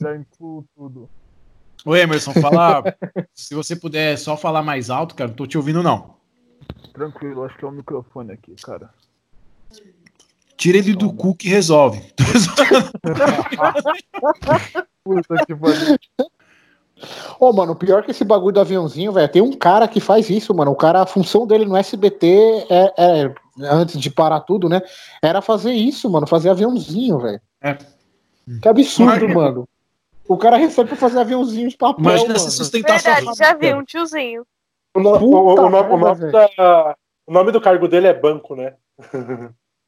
Já incluo tudo. Ô Emerson, fala. se você puder só falar mais alto, cara, não tô te ouvindo, não. Tranquilo, acho que é o microfone aqui, cara. Tira ele do cu que resolve. Puta que pariu. Ô, mano, pior que esse bagulho do aviãozinho, velho. Tem um cara que faz isso, mano. O cara, a função dele no SBT é, é antes de parar tudo, né? Era fazer isso, mano. Fazer aviãozinho, velho. É. Que absurdo, mano. O cara recebe pra fazer aviãozinho de papel, Imagina mano. se sustentar sua Verdade, já vi um tiozinho. O, no- o- o nome, o nome da- o nome do cargo dele é banco, né?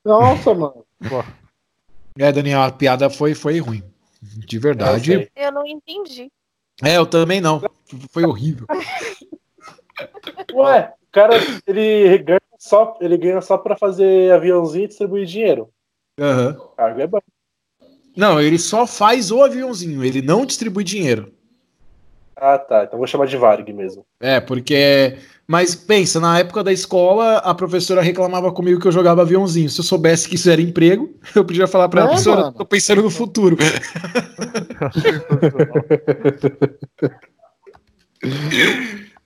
Nossa, mano. É, Daniel, a piada foi, foi ruim. De Eu verdade. sei. Eu não entendi. É, eu também não. Foi horrível. Ué, o cara, ele ganha só, ele ganha só pra fazer aviãozinho e distribuir dinheiro. Aham. O cargo é banco. Não, ele só faz o aviãozinho, ele não distribui dinheiro. Ah, tá. Então vou chamar de Varg mesmo. É, porque. Mas pensa, na época da escola, a professora reclamava comigo que eu jogava aviãozinho. Se eu soubesse que isso era emprego, eu podia falar pra ela, É, professora, mano. tô pensando no futuro.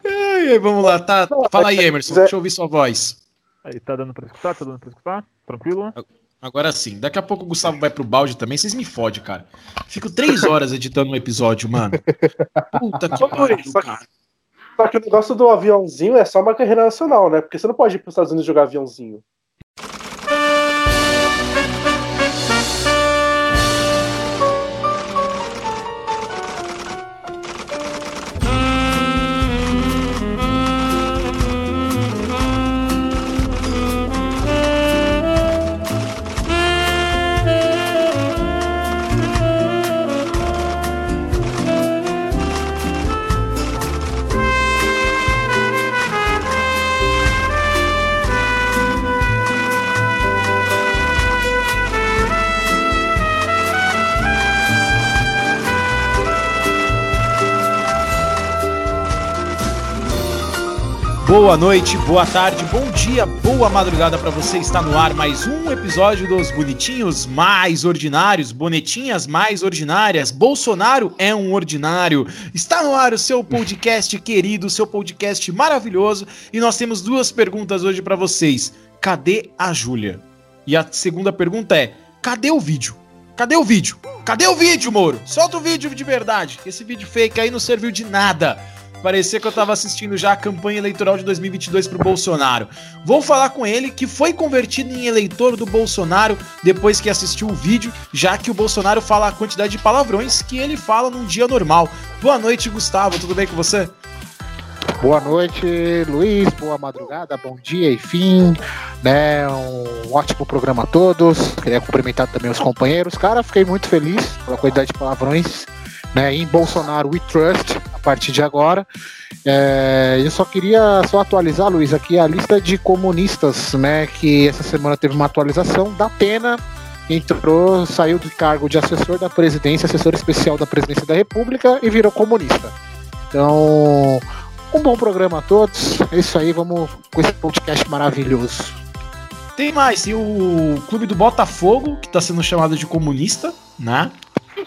Ai, vamos lá, tá. Fala aí, Emerson, deixa eu ouvir sua voz. Aí, tá dando pra escutar? Tá dando pra escutar? Tranquilo? Agora sim, daqui a pouco o Gustavo vai pro balde também, vocês me fodem, cara. Fico três horas editando um episódio, mano. Puta que pariu, cara. Só que o negócio do aviãozinho é só uma carreira nacional, né? Porque você não pode ir pros Estados Unidos jogar aviãozinho. Boa noite, boa tarde, bom dia, boa madrugada pra você. Está no ar mais um episódio dos Bonitinhos Mais Ordinários, Bonetinhas Mais Ordinárias. Bolsonaro é um ordinário. Está no ar o seu podcast querido, o seu podcast maravilhoso. E nós temos duas perguntas hoje pra vocês. Cadê a Júlia? E a segunda pergunta é: cadê o vídeo? Cadê o vídeo? Cadê o vídeo, Moro? Solta o vídeo de verdade. Esse vídeo fake aí não serviu de nada. Parecia que eu tava assistindo já a campanha eleitoral de 2022 pro Bolsonaro. Vou falar com ele que foi convertido em eleitor do Bolsonaro depois que assistiu o vídeo, já que o Bolsonaro fala a quantidade de palavrões que ele fala num dia normal. Boa noite, Gustavo. Tudo bem com você? Boa noite, Luiz. Boa madrugada, bom dia e fim. Né, um ótimo programa a todos. Queria cumprimentar também os companheiros. Cara, fiquei muito feliz pela quantidade de palavrões. Né, em Bolsonaro We Trust, partir de agora. É, eu só queria só atualizar, Luiz, aqui a lista de comunistas, né? Que essa semana teve uma atualização da Pena. Entrou, saiu do cargo de assessor da presidência, assessor especial da presidência da República e virou comunista. Então, um bom programa a todos. É isso aí, vamos com esse podcast maravilhoso. Tem mais, tem o clube do Botafogo, que tá sendo chamado de comunista, né?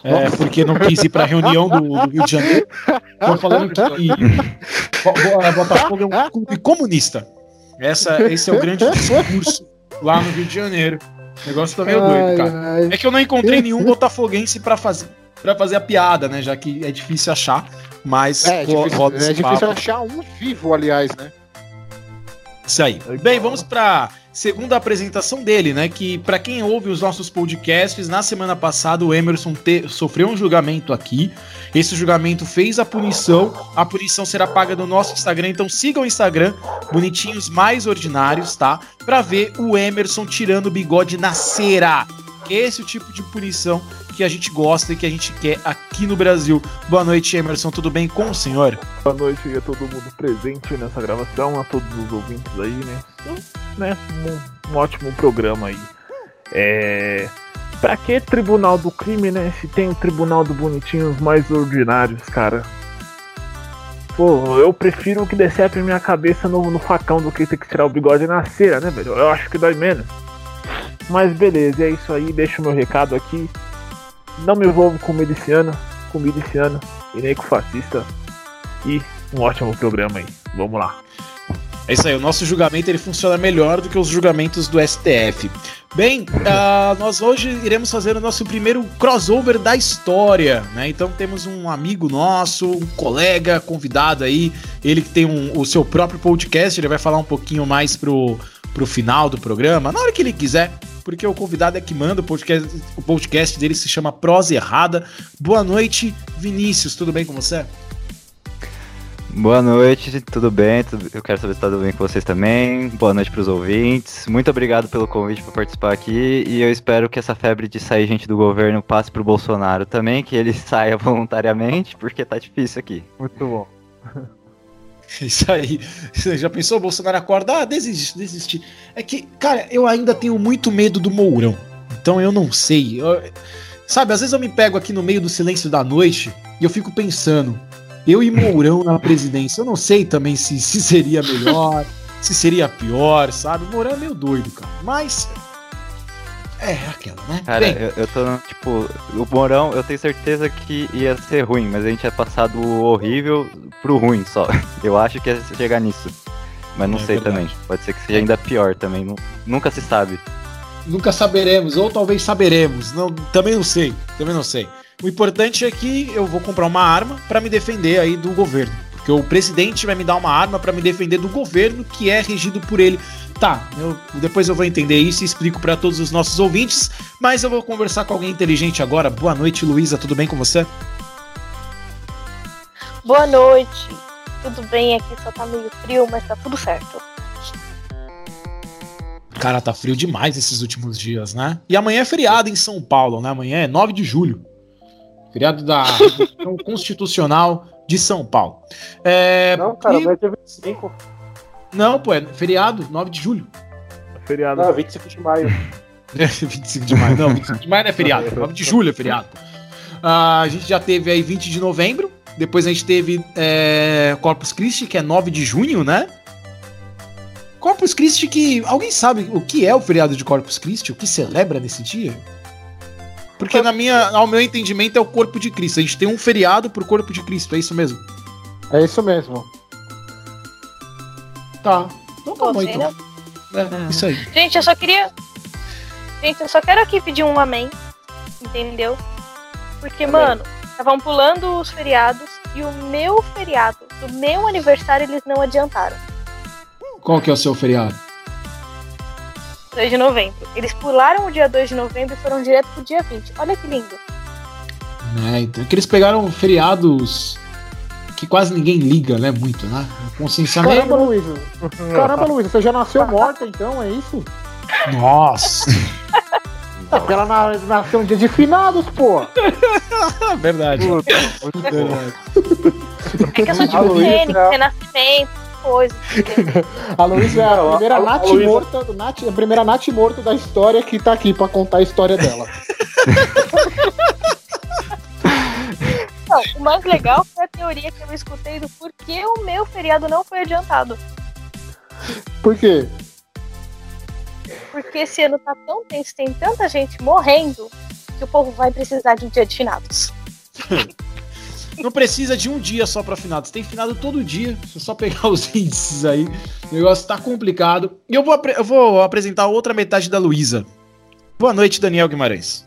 É, porque não quis ir pra reunião do, do Rio de Janeiro. Tô falando que Bo- Botafogo é um clube comunista. Essa, esse é o grande discurso lá no Rio de Janeiro. O negócio tá meio doido, cara. É que eu não encontrei nenhum botafoguense pra fazer, pra fazer a piada, né? Já que é difícil achar, mas É, é difícil, é difícil achar um vivo, aliás, né? Isso aí. Bem, vamos para segunda apresentação dele, né? Que para quem ouve os nossos podcasts, na semana passada o Emerson te- sofreu um julgamento aqui. Esse julgamento fez a punição. A punição será paga no nosso Instagram, então siga o Instagram, bonitinhos mais ordinários, tá? Para ver o Emerson tirando o bigode na cera. Esse o tipo de punição que a gente gosta e que a gente quer aqui no Brasil. Boa noite, Emerson. Tudo bem com o senhor? Boa noite a todo mundo presente nessa gravação, a todos os ouvintes aí, né? Né um, um ótimo programa aí. É. Pra que tribunal do crime, né? Se tem o tribunal do bonitinhos mais ordinários, cara. Pô, eu prefiro que decepe minha cabeça no, no facão do que ter que tirar o bigode na cera, né, velho? Eu acho que dói menos. Mas beleza, é isso aí, deixo meu recado aqui. Não me envolvo com miliciano, comida esse ano, e nem com fascista. E um ótimo programa aí. Vamos lá. É isso aí, o nosso julgamento ele funciona melhor do que os julgamentos do STF. Bem, uh, nós hoje iremos fazer o nosso primeiro crossover da história, né? Então temos um amigo nosso, um colega convidado aí, ele que tem um, o seu próprio podcast, ele vai falar um pouquinho mais pro, pro final do programa, na hora que ele quiser, porque o convidado é que manda, o podcast, o podcast dele se chama Prosa Errada. Boa noite, Vinícius, tudo bem com você? Boa noite, tudo bem? Eu quero saber se tá tudo bem com vocês também. Boa noite para os ouvintes. Muito obrigado pelo convite para participar aqui e eu espero que essa febre de sair gente do governo passe pro Bolsonaro também, que ele saia voluntariamente, porque tá difícil aqui. Muito bom. Isso aí. Você já pensou? Bolsonaro acorda? Ah, desiste, desiste. É que, cara, eu ainda tenho muito medo do Mourão. Então eu não sei. Eu, sabe, às vezes eu me pego aqui no meio do silêncio da noite e eu fico pensando. Eu e Mourão na presidência. Eu não sei também se, se seria melhor, se seria pior, sabe? O Mourão é meio doido, cara. Mas. É, aquela, né? Cara, Bem, eu, eu tô, tipo, o Mourão, eu tenho certeza que ia ser ruim, mas a gente ia passar do horrível pro ruim só. Eu acho que ia chegar nisso. Mas não é sei verdade. também. Pode ser que seja ainda pior também. Nunca se sabe. Nunca saberemos, ou talvez saberemos. Não, também não sei. Também não sei. O importante é que eu vou comprar uma arma para me defender aí do governo. Porque o presidente vai me dar uma arma para me defender do governo que é regido por ele. Tá, eu, depois eu vou entender isso e explico para todos os nossos ouvintes, mas eu vou conversar com alguém inteligente agora. Boa noite, Luísa, tudo bem com você? Boa noite. Tudo bem aqui, só tá meio frio, mas tá tudo certo. Cara, tá frio demais esses últimos dias, né? E amanhã é feriado em São Paulo, né? Amanhã é 9 de julho feriado da Revolução Constitucional de São Paulo. É, não, cara, e... vai ter 25. Não, pô, é feriado, 9 de julho. É feriado. Não, 25 de maio. 25 de maio, não, 25 de maio não é feriado, 9 de julho é feriado. Uh, a gente já teve aí 20 de novembro, depois a gente teve é, Corpus Christi, que é 9 de junho, né? Corpus Christi que. Alguém sabe o que é o feriado de Corpus Christi? O que celebra nesse dia? Porque na minha, ao meu entendimento é o corpo de Cristo. A gente tem um feriado pro corpo de Cristo, é isso mesmo? É isso mesmo. Tá. Então tá bom, então. É, isso aí. Gente, eu só queria. Gente, eu só quero aqui pedir um amém. Entendeu? Porque, amém. mano, estavam pulando os feriados e o meu feriado, do meu aniversário, eles não adiantaram. Qual que é o seu feriado? 2 de novembro. Eles pularam o dia 2 de novembro e foram direto pro dia 20. Olha que lindo. É, então é que eles pegaram feriados que quase ninguém liga, né? Muito, né? Conscienciamento. Caramba, Luísa. Caramba, Luísa, você já nasceu morta, então, é isso? Nossa! É porque ela nasceu um dia de finados, pô! Verdade. Puta, verdade. É que eu sou tipo Fênix, renascimento coisa. a Luísa é a primeira a, Nath a morta, Nath, a primeira Nath morta da história que tá aqui pra contar a história dela. Não, o mais legal foi a teoria que eu escutei do porquê o meu feriado não foi adiantado. Por quê? Porque esse ano tá tão tenso, tem tanta gente morrendo, que o povo vai precisar de um dia de finados. Não precisa de um dia só para finado. Você tem finado todo dia. Se só pegar os índices aí. O negócio tá complicado. E eu vou, eu vou apresentar outra metade da Luísa. Boa noite, Daniel Guimarães.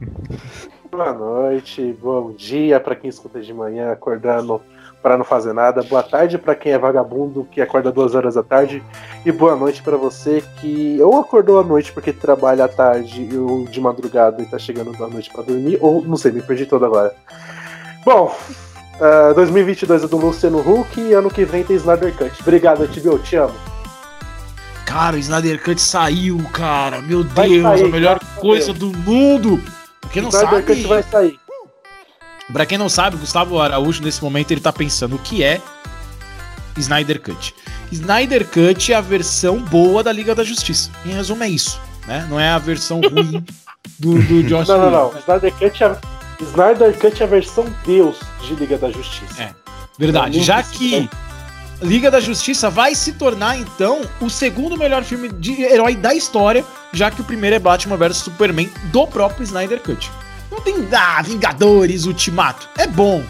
Boa noite, bom dia para quem escuta de manhã acordando para não fazer nada. Boa tarde para quem é vagabundo que acorda duas horas da tarde. E boa noite para você que ou acordou à noite porque trabalha à tarde ou de madrugada e tá chegando da noite para dormir, ou não sei, me perdi todo agora. Bom, uh, 2022 é do Luciano Huck e ano que vem tem Snyder Cut. Obrigado, HBO, te amo. Cara, o Snyder Cut saiu, cara. Meu vai Deus, sair, a melhor coisa do mundo. Pra quem não Snyder sabe. Cut vai sair. Pra quem não sabe, Gustavo Araújo, nesse momento, ele tá pensando o que é Snyder Cut. Snyder Cut é a versão boa da Liga da Justiça. Em resumo, é isso. Né? Não é a versão ruim do, do Josh Não, não, não. Snyder Cut é Snyder Cut é a versão Deus de Liga da Justiça. É, verdade. Já que Liga da Justiça vai se tornar, então, o segundo melhor filme de herói da história, já que o primeiro é Batman vs Superman do próprio Snyder Cut. Não tem. Ah, Vingadores, Ultimato. É bom.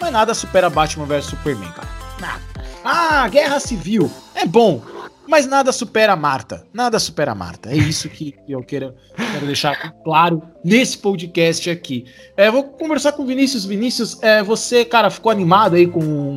Mas nada supera Batman vs Superman, cara. Nada. Ah, Guerra Civil. É bom. Mas nada supera a Marta. Nada supera a Marta. É isso que eu quero, quero deixar claro nesse podcast aqui. É, vou conversar com o Vinícius. Vinícius, é, você, cara, ficou animado aí com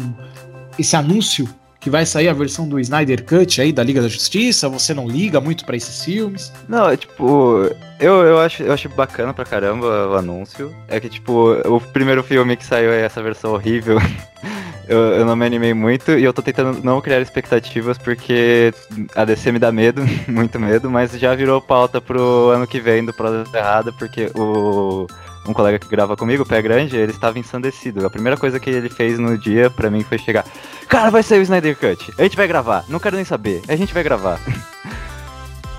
esse anúncio que vai sair a versão do Snyder Cut aí da Liga da Justiça? Você não liga muito para esses filmes? Não, é tipo, eu, eu, acho, eu acho bacana pra caramba o anúncio. É que, tipo, o primeiro filme que saiu é essa versão horrível. eu, eu não me animei muito e eu tô tentando não criar expectativas porque a DC me dá medo, muito medo, mas já virou pauta pro ano que vem do Prosa Errada, porque o um colega que grava comigo, o Pé Grande, ele estava ensandecido. A primeira coisa que ele fez no dia pra mim foi chegar: Cara, vai sair o Snyder Cut. A gente vai gravar. Não quero nem saber. A gente vai gravar.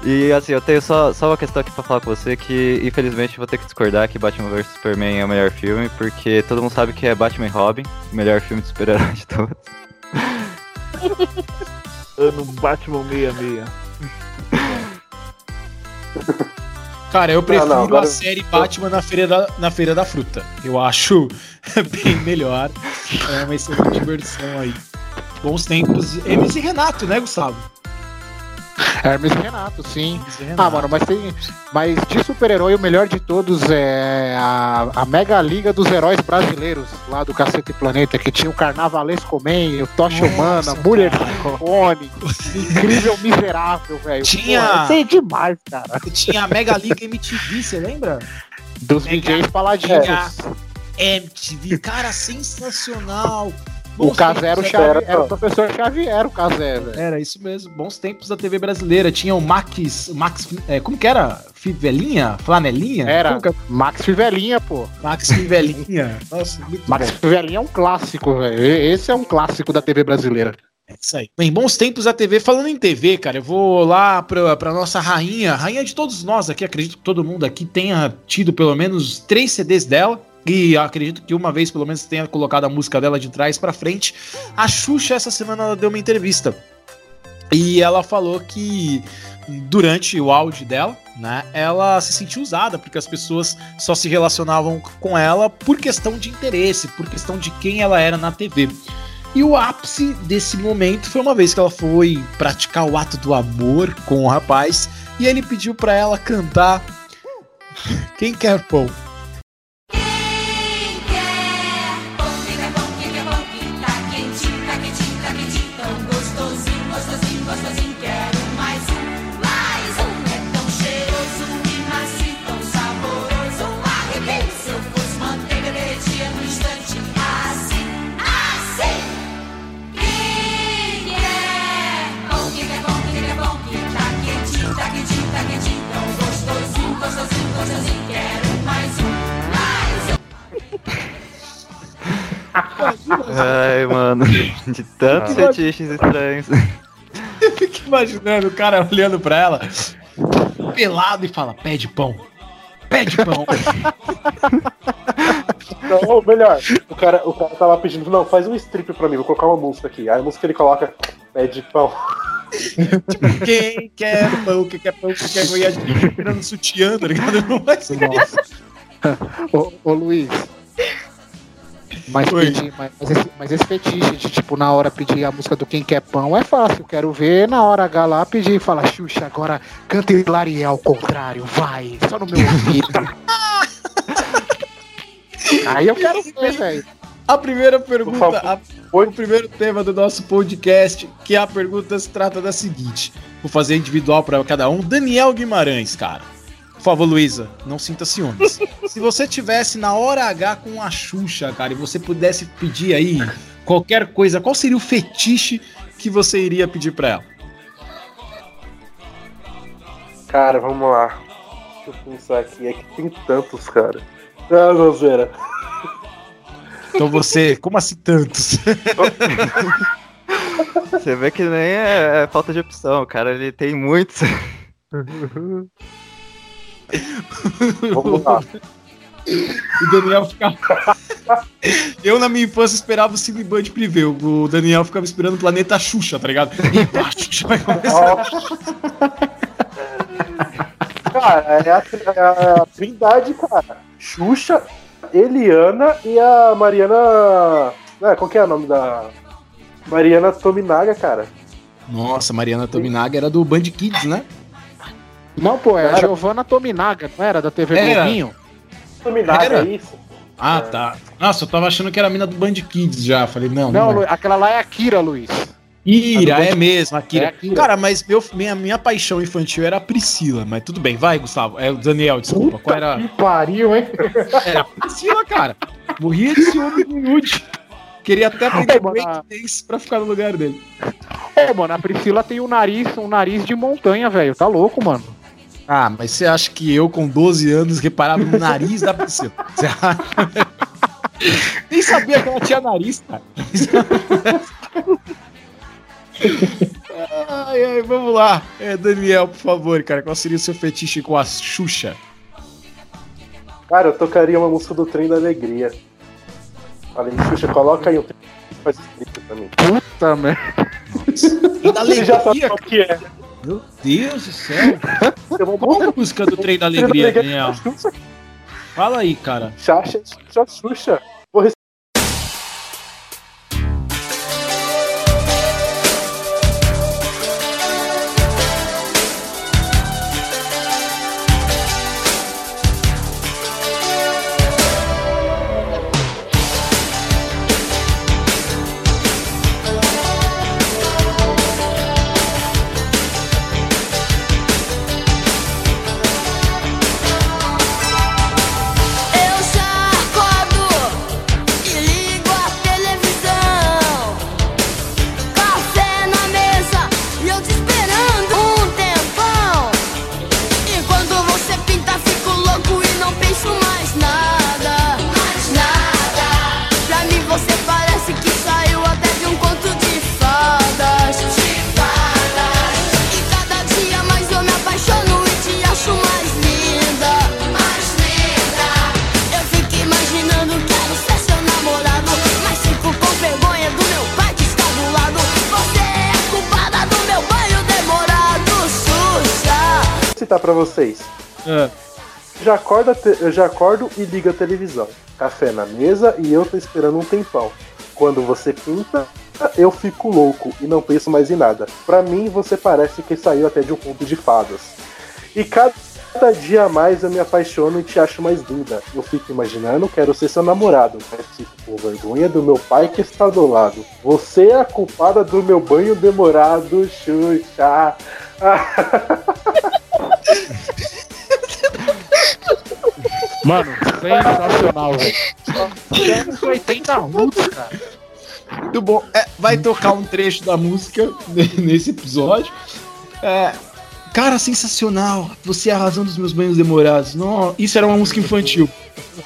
e assim, eu tenho só, só uma questão aqui pra falar com você: que infelizmente vou ter que discordar que Batman vs Superman é o melhor filme, porque todo mundo sabe que é Batman e Robin, o melhor filme de super-herói de todos. ano Batman 66. Cara, eu prefiro não, não, agora... a série Batman na Feira, da, na Feira da Fruta. Eu acho bem melhor. É uma excelente versão aí. Bons tempos. E Renato, né, Gustavo? Hermes e Renato, sim. E Renato. Ah, mano, mas tem. Mas de super-herói, o melhor de todos é a, a Mega Liga dos Heróis Brasileiros, lá do Cacete Planeta, que tinha o Carnavalesco Man, o Tocha Humana, Mulher Fone, Incrível Miserável, velho. Tinha. Pô, é demais, cara. Tinha a Mega Liga MTV, você lembra? Dos Mega... DJs paladinhos. MTV, cara, sensacional. O Casé era o, Xavier, era o professor Xavier, o Casé, velho. Era isso mesmo. Bons tempos da TV brasileira. Tinha o Max. Max é, como que era? Fivelinha? Flanelinha? Era. Que... Max Fivelinha, pô. Max Fivelinha. Nossa, muito Max bom. Fivelinha é um clássico, velho. Esse é um clássico da TV brasileira. É isso aí. Bem, bons tempos da TV. Falando em TV, cara, eu vou lá pra, pra nossa rainha, rainha de todos nós aqui. Acredito que todo mundo aqui tenha tido pelo menos três CDs dela. E acredito que uma vez, pelo menos, tenha colocado a música dela de trás para frente. A Xuxa, essa semana, ela deu uma entrevista. E ela falou que durante o áudio dela, né, ela se sentiu usada porque as pessoas só se relacionavam com ela por questão de interesse, por questão de quem ela era na TV. E o ápice desse momento foi uma vez que ela foi praticar o ato do amor com o rapaz e ele pediu para ela cantar Quem quer pão? Ai, mano, de tantos ah. fetiches estranhos. Eu fico imaginando o cara olhando pra ela, pelado, e fala: pede pão. Pede pão. Não, ou melhor, o cara, o cara tava pedindo, não, faz um strip pra mim, vou colocar uma música aqui. Aí a música ele coloca, pede pão. tipo, quem quer pão, quem quer pão, quem quer goiadinho, virando sutiã, tá ligado? Não vai ser Nossa. ô, ô Luiz, mas, pedir, mas, mas, esse, mas, esse, fetiche de, tipo, na hora pedir a música do Quem Quer Pão é fácil. Quero ver na hora H lá pedir e falar, Xuxa, agora canta Hilariel ao contrário, vai, só no meu ouvido. Aí eu quero ver, velho. A primeira pergunta, a, o primeiro tema do nosso podcast, que a pergunta se trata da seguinte: vou fazer individual para cada um. Daniel Guimarães, cara. Por favor, Luísa, não sinta ciúmes. Se você tivesse na hora H com a Xuxa, cara, e você pudesse pedir aí qualquer coisa, qual seria o fetiche que você iria pedir pra ela? Cara, vamos lá. Deixa eu pensar aqui. É que tem tantos, cara. Ah, Roseira. Então você. Como assim tantos? você vê que nem é, é falta de opção. Cara ele tem muitos. Vamos lá. O Daniel ficava. Eu, na minha infância, esperava o Cine Band Privé. O Daniel ficava esperando o planeta Xuxa, tá ligado? Eita, a Xuxa vai começar. cara, é a, é a trindade, cara. Xuxa, Eliana e a Mariana. É, qual que é o nome da. Mariana Tominaga, cara. Nossa, Mariana Tominaga era do Band Kids, né? Não, pô, é a Era. Giovanna Tominaga, não era? Da TV Era. Globinho? Tominaga, Era? é isso? Ah, tá. Nossa, eu tava achando que era a mina do Band Kids já. Falei, não, Não, não. É. aquela lá é a Kira, Luiz. Ira, a é mesmo, a Kira. É a Kira. Cara, mas meu, minha, minha paixão infantil era a Priscila, mas tudo bem, vai, Gustavo. É o Daniel, desculpa. Qual era? Que pariu, hein? Era a Priscila, cara. Morria de ciúme do Nude. Queria até aprender mano, breakdance pra ficar no lugar dele. Ô, mano, a Priscila tem um nariz, um nariz de montanha, velho. Tá louco, mano. Ah, mas você acha que eu, com 12 anos, reparava no nariz da Priscila? Você acha? Nem sabia que ela tinha nariz, cara. ai, ai, vamos lá. É, Daniel, por favor, cara, qual seria o seu fetiche com a Xuxa? Cara, eu tocaria uma música do Trem da Alegria. Falei, Xuxa, coloca aí um trem que faz strip pra mim. Puta merda. Trem da Você já sabe Alegria? qual que é. Meu Deus do céu. Vou Qual a música do Trem da Alegria, Daniel? Fala aí, cara. Xuxa, Xuxa, Já acorda, te- eu já acordo e ligo a televisão. Café na mesa e eu tô esperando um tempão. Quando você pinta, eu fico louco e não penso mais em nada. Pra mim, você parece que saiu até de um conto de fadas. E cada dia a mais eu me apaixono e te acho mais linda. Eu fico imaginando, quero ser seu namorado. Mas fico com vergonha do meu pai que está do lado. Você é a culpada do meu banho demorado, Xuxa. Mano, sensacional, velho. Anos 80 roots, cara. Muito bom. É, vai tocar um trecho da música nesse episódio. É, cara, sensacional. Você é a razão dos meus banhos demorados. Não, isso era uma música infantil.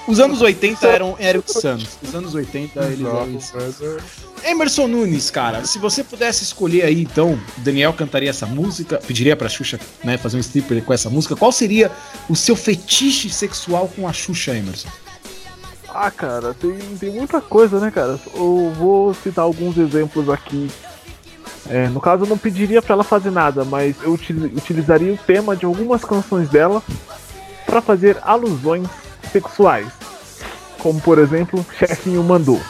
Os anos 80 eram, eram insanos. Os anos 80 eles eram insanos. Emerson Nunes, cara, se você pudesse escolher aí, então, o Daniel cantaria essa música, pediria pra Xuxa né, fazer um stripper com essa música. Qual seria o seu fetiche sexual com a Xuxa, Emerson? Ah, cara, tem, tem muita coisa, né, cara? Eu vou citar alguns exemplos aqui. É, no caso, eu não pediria pra ela fazer nada, mas eu util- utilizaria o tema de algumas canções dela pra fazer alusões sexuais. Como, por exemplo, Chefinho Mandou.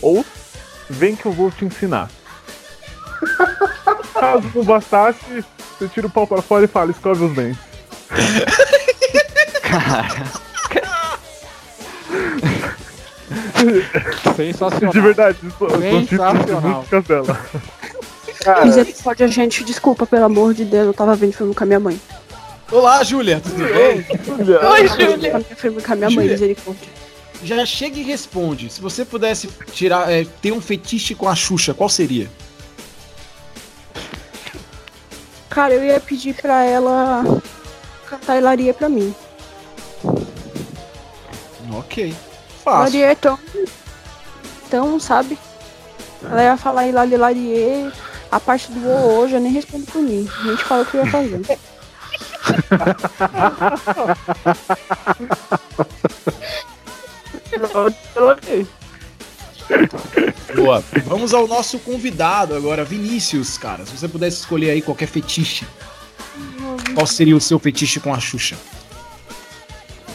Ou Vem que eu vou te ensinar. Caso não bastasse, você tira o pau pra fora e fala, escove os dentes. Sensacional. De verdade, Sensacional. dela. Cara, Misericórdia, gente, desculpa, pelo amor de Deus, eu tava vendo filme com a minha mãe. Olá, Júlia, tudo bem? Oi, Júlia. Tava vendo filme com a minha mãe, Júlia. misericórdia. Já chega e responde. Se você pudesse tirar, é, ter um fetiche com a Xuxa, qual seria? Cara, eu ia pedir pra ela cantar Hilaria pra mim. Ok. Fácil. Hilaria é tão. Tão, sabe? Ela ia falar Hilaria, Hilarie, a parte do o hoje eu nem respondo por mim. A gente fala o que eu ia fazer. Boa. Vamos ao nosso convidado agora, Vinícius, cara. Se você pudesse escolher aí qualquer fetiche, qual seria o seu fetiche com a Xuxa?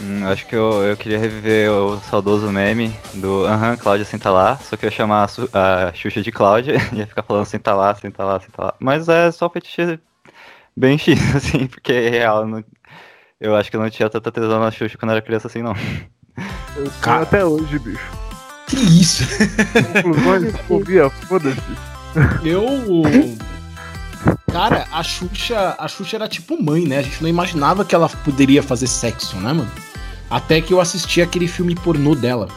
Hum, acho que eu, eu queria reviver o saudoso meme do Aham, Cláudia senta lá, só que eu ia chamar a, Su- a Xuxa de Cláudia e ia ficar falando senta lá, senta lá, senta lá. Mas é só fetiche bem X, assim, porque é real. eu não- eu acho que eu não tinha tanta tesão na Xuxa quando era criança assim, não. Eu Cara. até hoje, bicho. Que isso? Conclusões, fobia, foda-se. Eu. Cara, a Xuxa, a Xuxa era tipo mãe, né? A gente não imaginava que ela poderia fazer sexo, né, mano? Até que eu assisti aquele filme pornô dela.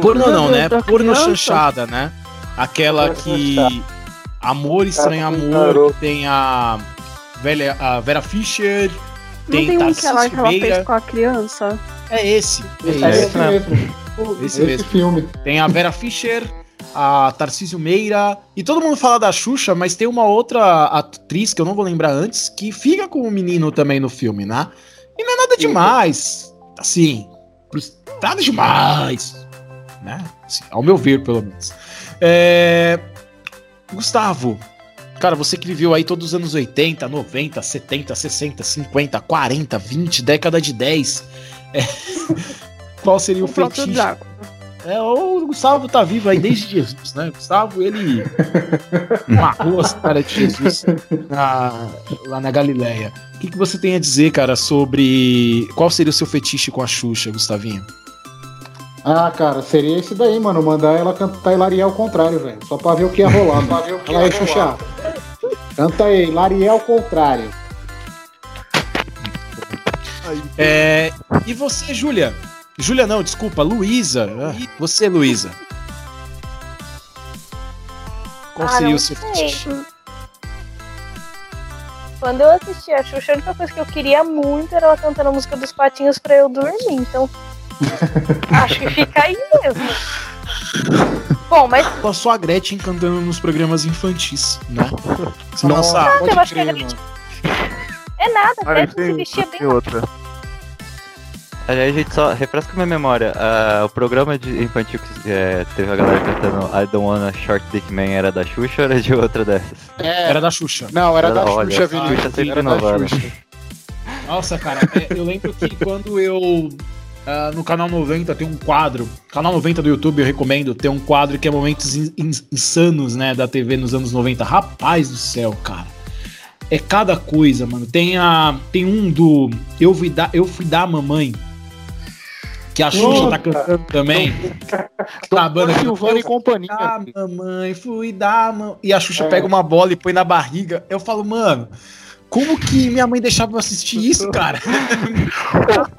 Pornô não, né? Pornô criança? chanchada, né? Aquela que. Amor, estranho amor, tem a, velha, a Vera Fischer, Não tem, tem um que ela, que ela fez com a criança? É esse. É Esse, esse. esse mesmo. Esse Esse, mesmo. filme. Tem a Vera Fischer, a Tarcísio Meira. E todo mundo fala da Xuxa, mas tem uma outra atriz que eu não vou lembrar antes, que fica com o menino também no filme, né? E não é nada demais. Assim, nada demais. Né? Assim, ao meu ver, pelo menos. É, Gustavo, cara, você que viveu aí todos os anos 80, 90, 70, 60, 50, 40, 20, década de 10. é, Qual seria o O fetiche? É, o Gustavo tá vivo aí desde Jesus, né? Gustavo, ele marrou as caras de Jesus na- lá na Galileia. O que, que você tem a dizer, cara, sobre qual seria o seu fetiche com a Xuxa, Gustavinho? Ah, cara, seria esse daí, mano. Mandar ela cantar Hilariel ao contrário, velho. Só pra ver o que ia rolar. pra ver o que ia aí, Xuxa. Canta aí, Hilariel ao contrário. É, e você, Júlia? Júlia não, desculpa, Luísa. Ah, Você, Luísa. Qual Ah, seria o seu fetiche? Quando eu assisti a Xuxa, a única coisa que eu queria muito era ela cantando a música dos patinhos pra eu dormir. Então, acho que fica aí mesmo. Bom, mas Passou a Gretchen cantando nos programas infantis, né? Nossa, Nossa, pode eu acho que ele- mano. é nada, Ah, até e se vestia bem. outra. Aliás, gente, só refresca minha memória. ah, o programa de infantil que é, teve a galera cantando I Don't Wanna Short Dick Man era da Xuxa ou era de outra dessas? É, era da Xuxa. não, era da Olha, Xuxa, Vinícius. Xuxa sempre Era da. Nossa, cara, é, eu lembro que quando eu. ah, no canal 90 tem um quadro. Canal 90 do YouTube eu recomendo. Tem um quadro que é momentos in- in- insanos, né? Da TV nos anos 90. Rapaz do céu, cara. É cada coisa, mano. Tem, a, tem um do. Eu fui dar, eu fui dar a mamãe. Que a Xuxa tá cantando também. A banda Silvana e companhia. ah, mamãe, fui dar, mam... E a Xuxa É. pega uma bola e põe na barriga. Eu falo, mano, como que minha mãe deixava eu assistir isso, cara?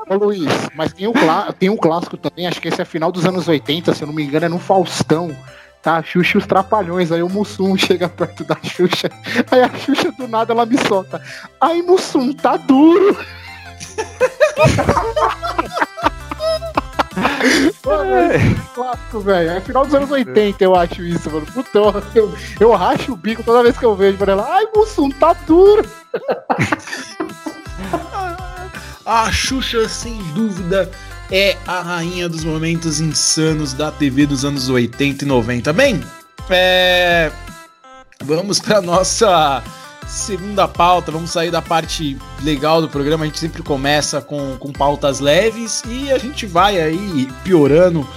Ô Luiz, mas tem um, tem um clássico também, acho que esse é final dos anos 80, se eu não me engano, é no Faustão. Tá, a Xuxa e os Trapalhões, aí o Mussum chega perto da Xuxa, aí a Xuxa do nada ela me solta. Ai, Mussum, tá duro! É clássico, velho. É final dos anos 80, eu acho isso, mano. Puta, eu, eu, eu racho o bico toda vez que eu vejo pra ela. Ai, Mussum, tá duro! A Xuxa, sem dúvida, é a rainha dos momentos insanos da TV dos anos 80 e 90. Bem, é... vamos para nossa segunda pauta. Vamos sair da parte legal do programa. A gente sempre começa com, com pautas leves e a gente vai aí piorando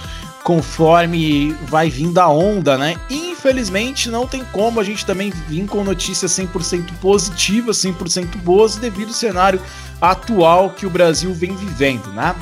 conforme vai vindo a onda, né? Infelizmente, não tem como a gente também vir com notícias 100% positivas, 100% boas, devido ao cenário atual que o Brasil vem vivendo, né?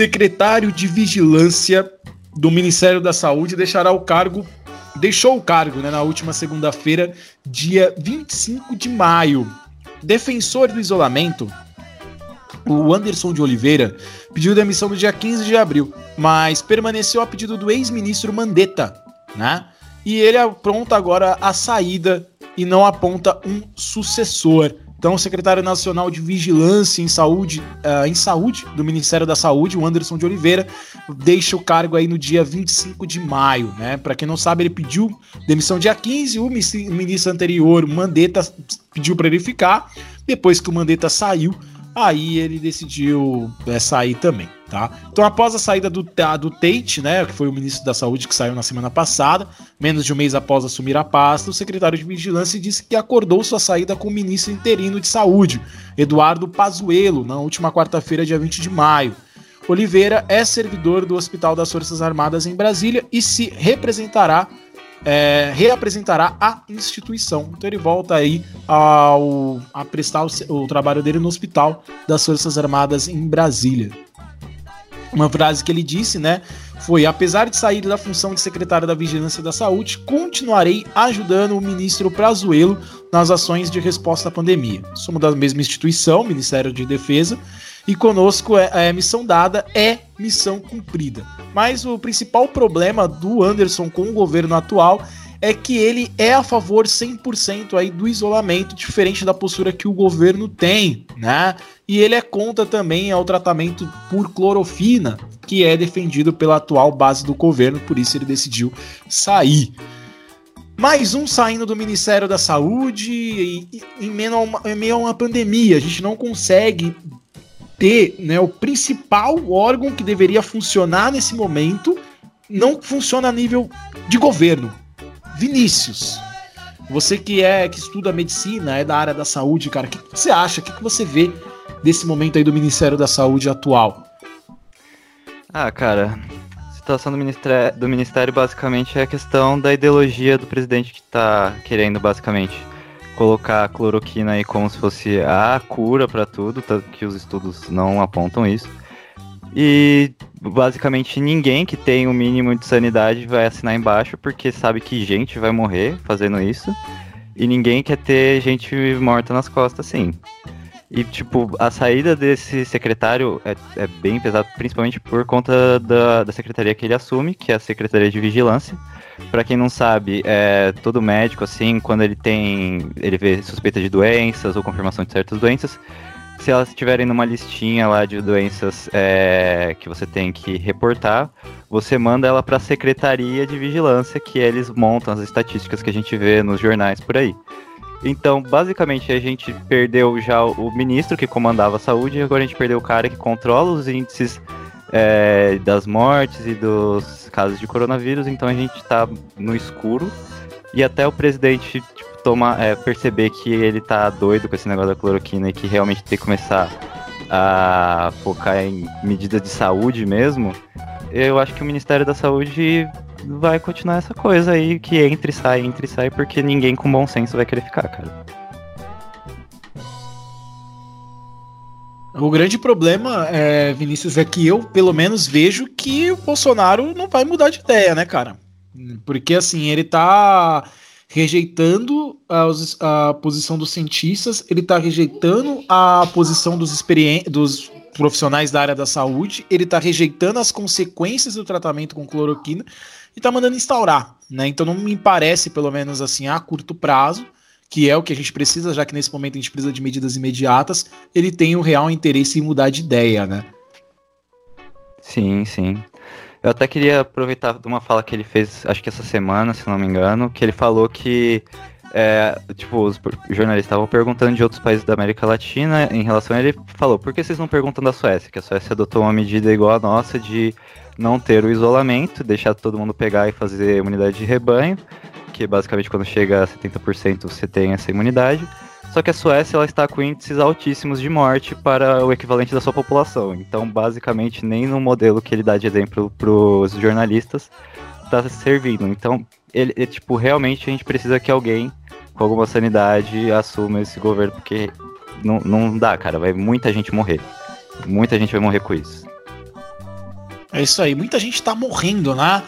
Secretário de Vigilância do Ministério da Saúde deixará o cargo, deixou o cargo né, na última segunda-feira, dia 25 de maio. Defensor do isolamento, O Anderson de Oliveira pediu demissão no dia 15 de abril, mas permaneceu a pedido do ex-ministro Mandetta, né? E ele apronta agora a saída e não aponta um sucessor. Então, o secretário nacional de Vigilância em Saúde, uh, em Saúde do Ministério da Saúde, o Anderson de Oliveira, deixa o cargo aí no dia 25 de maio, né? Para quem não sabe, ele pediu demissão dia 15, o ministro anterior, Mandetta, pediu para ele ficar. Depois que o Mandetta saiu, aí ele decidiu é, sair também, tá? Então, após a saída do, do Tate, né, que foi o ministro da Saúde que saiu na semana passada, menos de um mês após assumir a pasta, o secretário de Vigilância disse que acordou sua saída com o ministro interino de Saúde, Eduardo Pazuello, na última quarta-feira, dia 20 de maio. Oliveira é servidor do Hospital das Forças Armadas em Brasília e se representará é, reapresentará a instituição. Então ele volta aí ao, a prestar o, o trabalho dele no Hospital das Forças Armadas em Brasília. Uma frase que ele disse, né, foi: apesar de sair da função de secretário da Vigilância da Saúde, continuarei ajudando o ministro Prazuelo nas ações de resposta à pandemia. Somos da mesma instituição, Ministério de Defesa, e conosco é, é missão dada é missão cumprida. Mas o principal problema do Anderson com o governo atual é que ele é a favor 100% aí do isolamento, diferente da postura que o governo tem, né? E ele é contra também ao tratamento por clorofina, que é defendido pela atual base do governo, por isso ele decidiu sair. Mais um saindo do Ministério da Saúde em, meio a uma, meio a uma pandemia. A gente não consegue ter né, o principal órgão que deveria funcionar nesse momento não funciona a nível de governo. Vinícius, você que é que estuda medicina, é da área da saúde, cara, o que, que, você acha? O que, que você vê desse momento aí do Ministério da Saúde atual? Ah, cara, a situação do ministério, do ministério basicamente é a questão da ideologia do presidente que tá querendo basicamente colocar a cloroquina aí como se fosse a cura para tudo, que os estudos não apontam isso. E basicamente ninguém que tem o um mínimo de sanidade vai assinar embaixo porque sabe que gente vai morrer fazendo isso. E ninguém quer ter gente morta nas costas, sim. E, tipo, a saída desse secretário é, é bem pesado, principalmente por conta da, da secretaria que ele assume, que é a Secretaria de Vigilância. Para quem não sabe, é, todo médico, assim, quando ele tem. ele vê suspeita de doenças ou confirmação de certas doenças, se elas estiverem numa listinha lá de doenças é, que você tem que reportar, você manda ela para a Secretaria de Vigilância, que eles montam as estatísticas que a gente vê nos jornais por aí. Então, basicamente, a gente perdeu já o ministro que comandava a saúde, e agora a gente perdeu o cara que controla os índices é, das mortes e dos casos de coronavírus, então a gente tá no escuro. E até o presidente tipo, toma, é, perceber que ele tá doido com esse negócio da cloroquina e que realmente tem que começar a focar em medidas de saúde mesmo, eu acho que o Ministério da Saúde vai continuar essa coisa aí que entra e sai, entra e sai, porque ninguém com bom senso vai querer ficar, cara. O grande problema, é, Vinícius, é que eu, pelo menos, vejo que o Bolsonaro não vai mudar de ideia, né, cara? Porque, assim, ele tá rejeitando a, a posição dos cientistas, ele tá rejeitando a posição dos, dos profissionais da área da saúde, ele tá rejeitando as consequências do tratamento com cloroquina e tá mandando instaurar, né? Então não me parece, pelo menos assim, a curto prazo, que é o que a gente precisa, já que nesse momento a gente precisa de medidas imediatas, ele tem o um real interesse em mudar de ideia, né? Sim, sim. Eu até queria aproveitar de uma fala que ele fez, acho que essa semana, se não me engano, que ele falou que é, tipo, os jornalistas estavam perguntando de outros países da América Latina em relação a ele, falou, por que vocês não perguntam da Suécia? Que a Suécia adotou uma medida igual a nossa de não ter o isolamento, deixar todo mundo pegar e fazer imunidade de rebanho, que basicamente quando chega a 70% você tem essa imunidade. Só que a Suécia ela está com índices altíssimos de morte para o equivalente da sua população. Então, basicamente, nem no modelo que ele dá de exemplo para os jornalistas está servindo. Então, ele, é, tipo, realmente a gente precisa que alguém com alguma sanidade assuma esse governo, porque não, não dá, cara. Vai muita gente morrer. Muita gente vai morrer com isso. É isso aí, muita gente tá morrendo, né?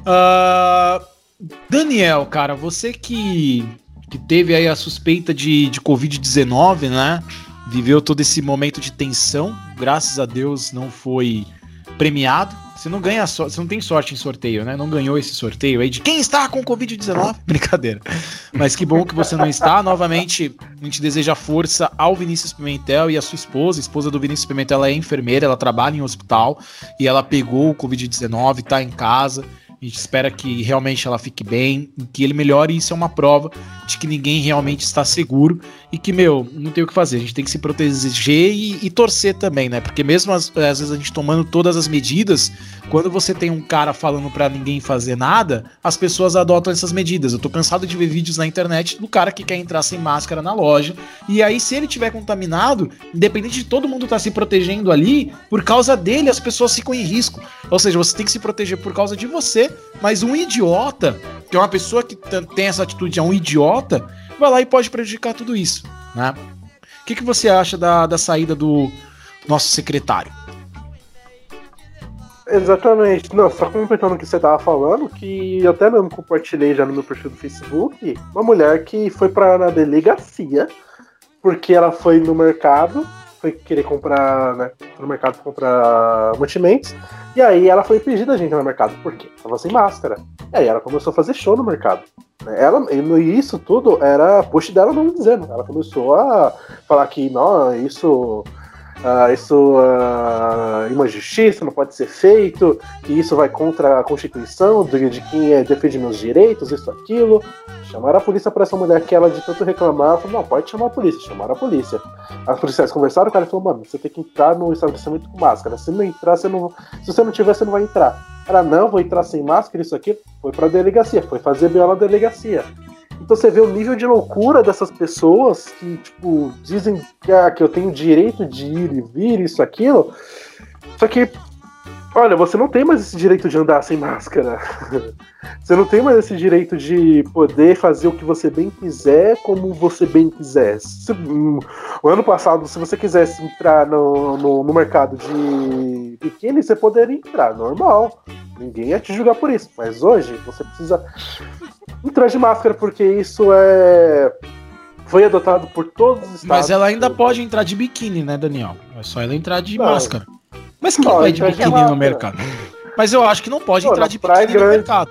Uh, Daniel, cara, você que, que teve aí a suspeita de, de Covid-19, né? viveu todo esse momento de tensão. Graças a Deus não foi premiado. Você não ganha so você não tem sorte em sorteio, né? Não ganhou esse sorteio aí de quem está com Covid-19. Brincadeira. Mas que bom que você não está. Novamente, a gente deseja força ao Vinícius Pimentel e à sua esposa. A esposa do Vinícius Pimentel ela é enfermeira, ela trabalha em um hospital e ela pegou o Covid-19, tá em casa. A gente espera que realmente ela fique bem, que ele melhore. Isso é uma prova de que ninguém realmente está seguro e que, meu, não tem o que fazer. A gente tem que se proteger e, e torcer também, né? Porque mesmo às, às, vezes a gente tomando todas as medidas, quando você tem um cara falando para ninguém fazer nada, as pessoas adotam essas medidas. Eu tô cansado de ver vídeos na internet do cara que quer entrar sem máscara na loja. E aí, se ele tiver contaminado, independente de todo mundo estar tá se protegendo ali, por causa dele as pessoas ficam em risco. Ou seja, você tem que se proteger por causa de você mas um idiota, que é uma pessoa que tem essa atitude, é um idiota, vai lá e pode prejudicar tudo isso, né? O que, que você acha da, da saída do nosso secretário? Exatamente. Não, só completando o que você tava falando, que eu até mesmo compartilhei já no meu perfil do Facebook, uma mulher que foi para na delegacia porque ela foi no mercado foi querer comprar, né, no mercado comprar mantimentos, e aí ela foi impedir a gente no mercado, por quê? Tava sem máscara. E aí ela começou a fazer show no mercado. Ela, e isso tudo era post dela não dizendo. Ela começou a falar que, não, isso Uh, isso uh, uma justiça não pode ser feito, que isso vai contra a Constituição de, quem é, defende meus direitos, isso, aquilo. Chamaram a polícia para essa mulher que ela de tanto reclamar, falou, não, pode chamar a polícia, chamaram a polícia. As policiais conversaram, o cara falou, mano, você tem que entrar no estabelecimento com máscara. Se não entrar, você não. Se você não tiver, você não vai entrar. Ela, não, vou entrar sem máscara, isso aqui. Foi pra delegacia, foi fazer BO na delegacia. Então você vê o nível de loucura dessas pessoas que, tipo, dizem que, ah, que eu tenho direito de ir e vir, isso, aquilo. Só que, olha, você não tem mais esse direito de andar sem máscara. você não tem mais esse direito de poder fazer o que você bem quiser, como você bem quiser. Se, um, o ano passado, se você quisesse entrar no, no, no mercado de biquíni, você poderia entrar, normal. Ninguém ia te julgar por isso. Mas hoje, você precisa entrar de máscara, porque isso é. Foi adotado por todos os estados. Mas ela ainda pode entrar de biquíni, né, Daniel? É só ela entrar de não. máscara. Mas quem vai de biquíni no mercado? Mas eu acho que não pode entrar de biquíni grande. no mercado.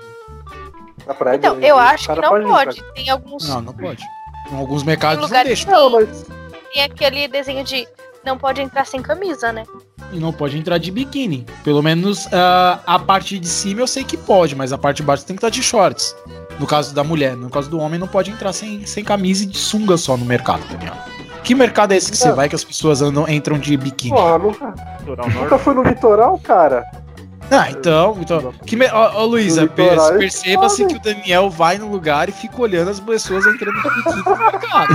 então, eu acho que não pode. pode. Tem alguns. Não, não pode. Em alguns mercados não deixam. Não, mas... Tem aquele desenho de não pode entrar sem camisa, né? E não pode entrar de biquíni. Pelo menos uh, a parte de cima eu sei que pode, mas a parte de baixo tem que estar de shorts. No caso da mulher, no caso do homem, não pode entrar sem, sem camisa e de sunga só no mercado, Daniel. Que mercado é esse que você vai que as pessoas andam, entram de biquíni? Porra, nunca, nunca foi no litoral, cara. Ah, então. então que me... Ó, ó Luísa, perceba-se que o Daniel vai no lugar e fica olhando as pessoas entrando de biquíni no mercado.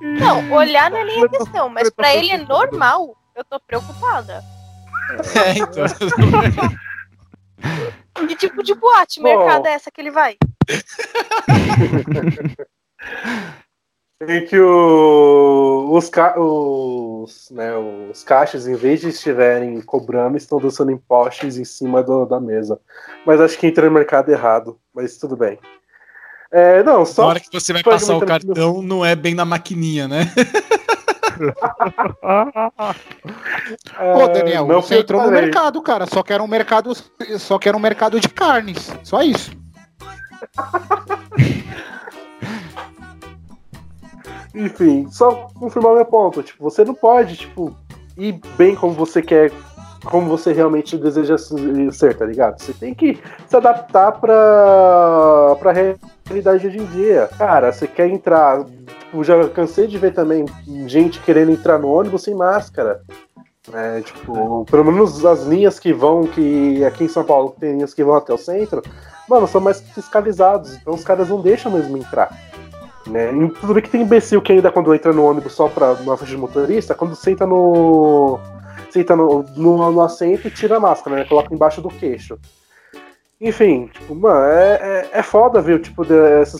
Não, olhar não é nem a questão, mas pra ele é normal. Eu tô preocupada. É, então. Que tipo de boate, mercado é essa que ele vai? em que o, os, ca, os, né, os caixas, em vez de estiverem cobrando, estão dançando impostos em cima do, da mesa. Mas acho que entra no mercado errado, mas tudo bem. É, não, só na hora que você vai passar o cartão, não é bem na maquininha, né? Ô, Daniel, não você entrou no mercado, cara. Só que era um mercado, só que era um mercado de carnes. Só isso. Enfim, só confirmar meu ponto. Tipo, você não pode, tipo, ir bem como você quer, como você realmente deseja ser, tá ligado? Você tem que se adaptar pra, pra realidade de hoje em dia. Cara, você quer entrar tipo, já cansei de ver também gente querendo entrar no ônibus sem máscara. É, tipo, pelo menos as linhas que vão, que aqui em São Paulo tem linhas que vão até o centro, mano, são mais fiscalizados, então os caras não deixam mesmo entrar. Né? E tudo bem que tem imbecil que ainda quando entra no ônibus só pra uma faixa de motorista, quando senta no. senta no, no, no assento e tira a máscara, né? Coloca embaixo do queixo. Enfim, tipo, mano, é, é, é foda ver tipo,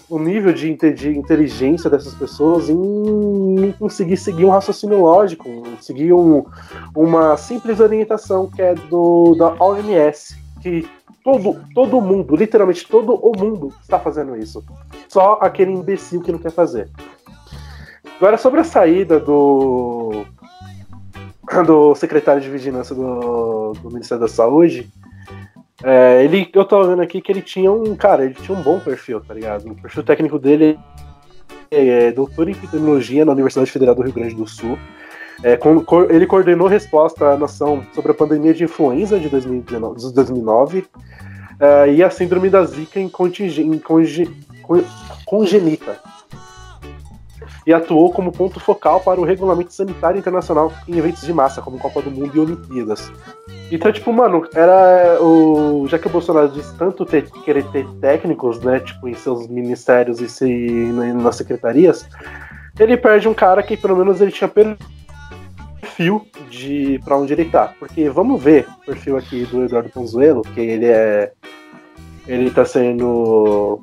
o nível de, de inteligência dessas pessoas em conseguir seguir um raciocínio lógico, seguir um, uma simples orientação que é do da OMS, que todo, todo mundo, literalmente todo o mundo está fazendo isso. Só aquele imbecil que não quer fazer. Agora sobre a saída do do secretário de vigilância do, do Ministério da Saúde, é, ele, eu tô vendo aqui que ele tinha um, cara, ele tinha um bom perfil, tá ligado? O perfil técnico dele é doutor em epidemiologia na Universidade Federal do Rio Grande do Sul. É, com, co- ele coordenou resposta à nação sobre a pandemia de influenza de 2019, de 2009 é, e a síndrome da Zika em, continge, em conge- con- congenita. E atuou como ponto focal para o regulamento sanitário internacional em eventos de massa, como Copa do Mundo e Olimpíadas. Então, tipo, mano, era o. Já que o Bolsonaro disse tanto ter, querer ter técnicos, né, tipo, em seus ministérios e se, nas secretarias, ele perde um cara que pelo menos ele tinha perfil de para onde ele tá. Porque vamos ver o perfil aqui do Eduardo Ponzuelo, que ele é. Ele tá sendo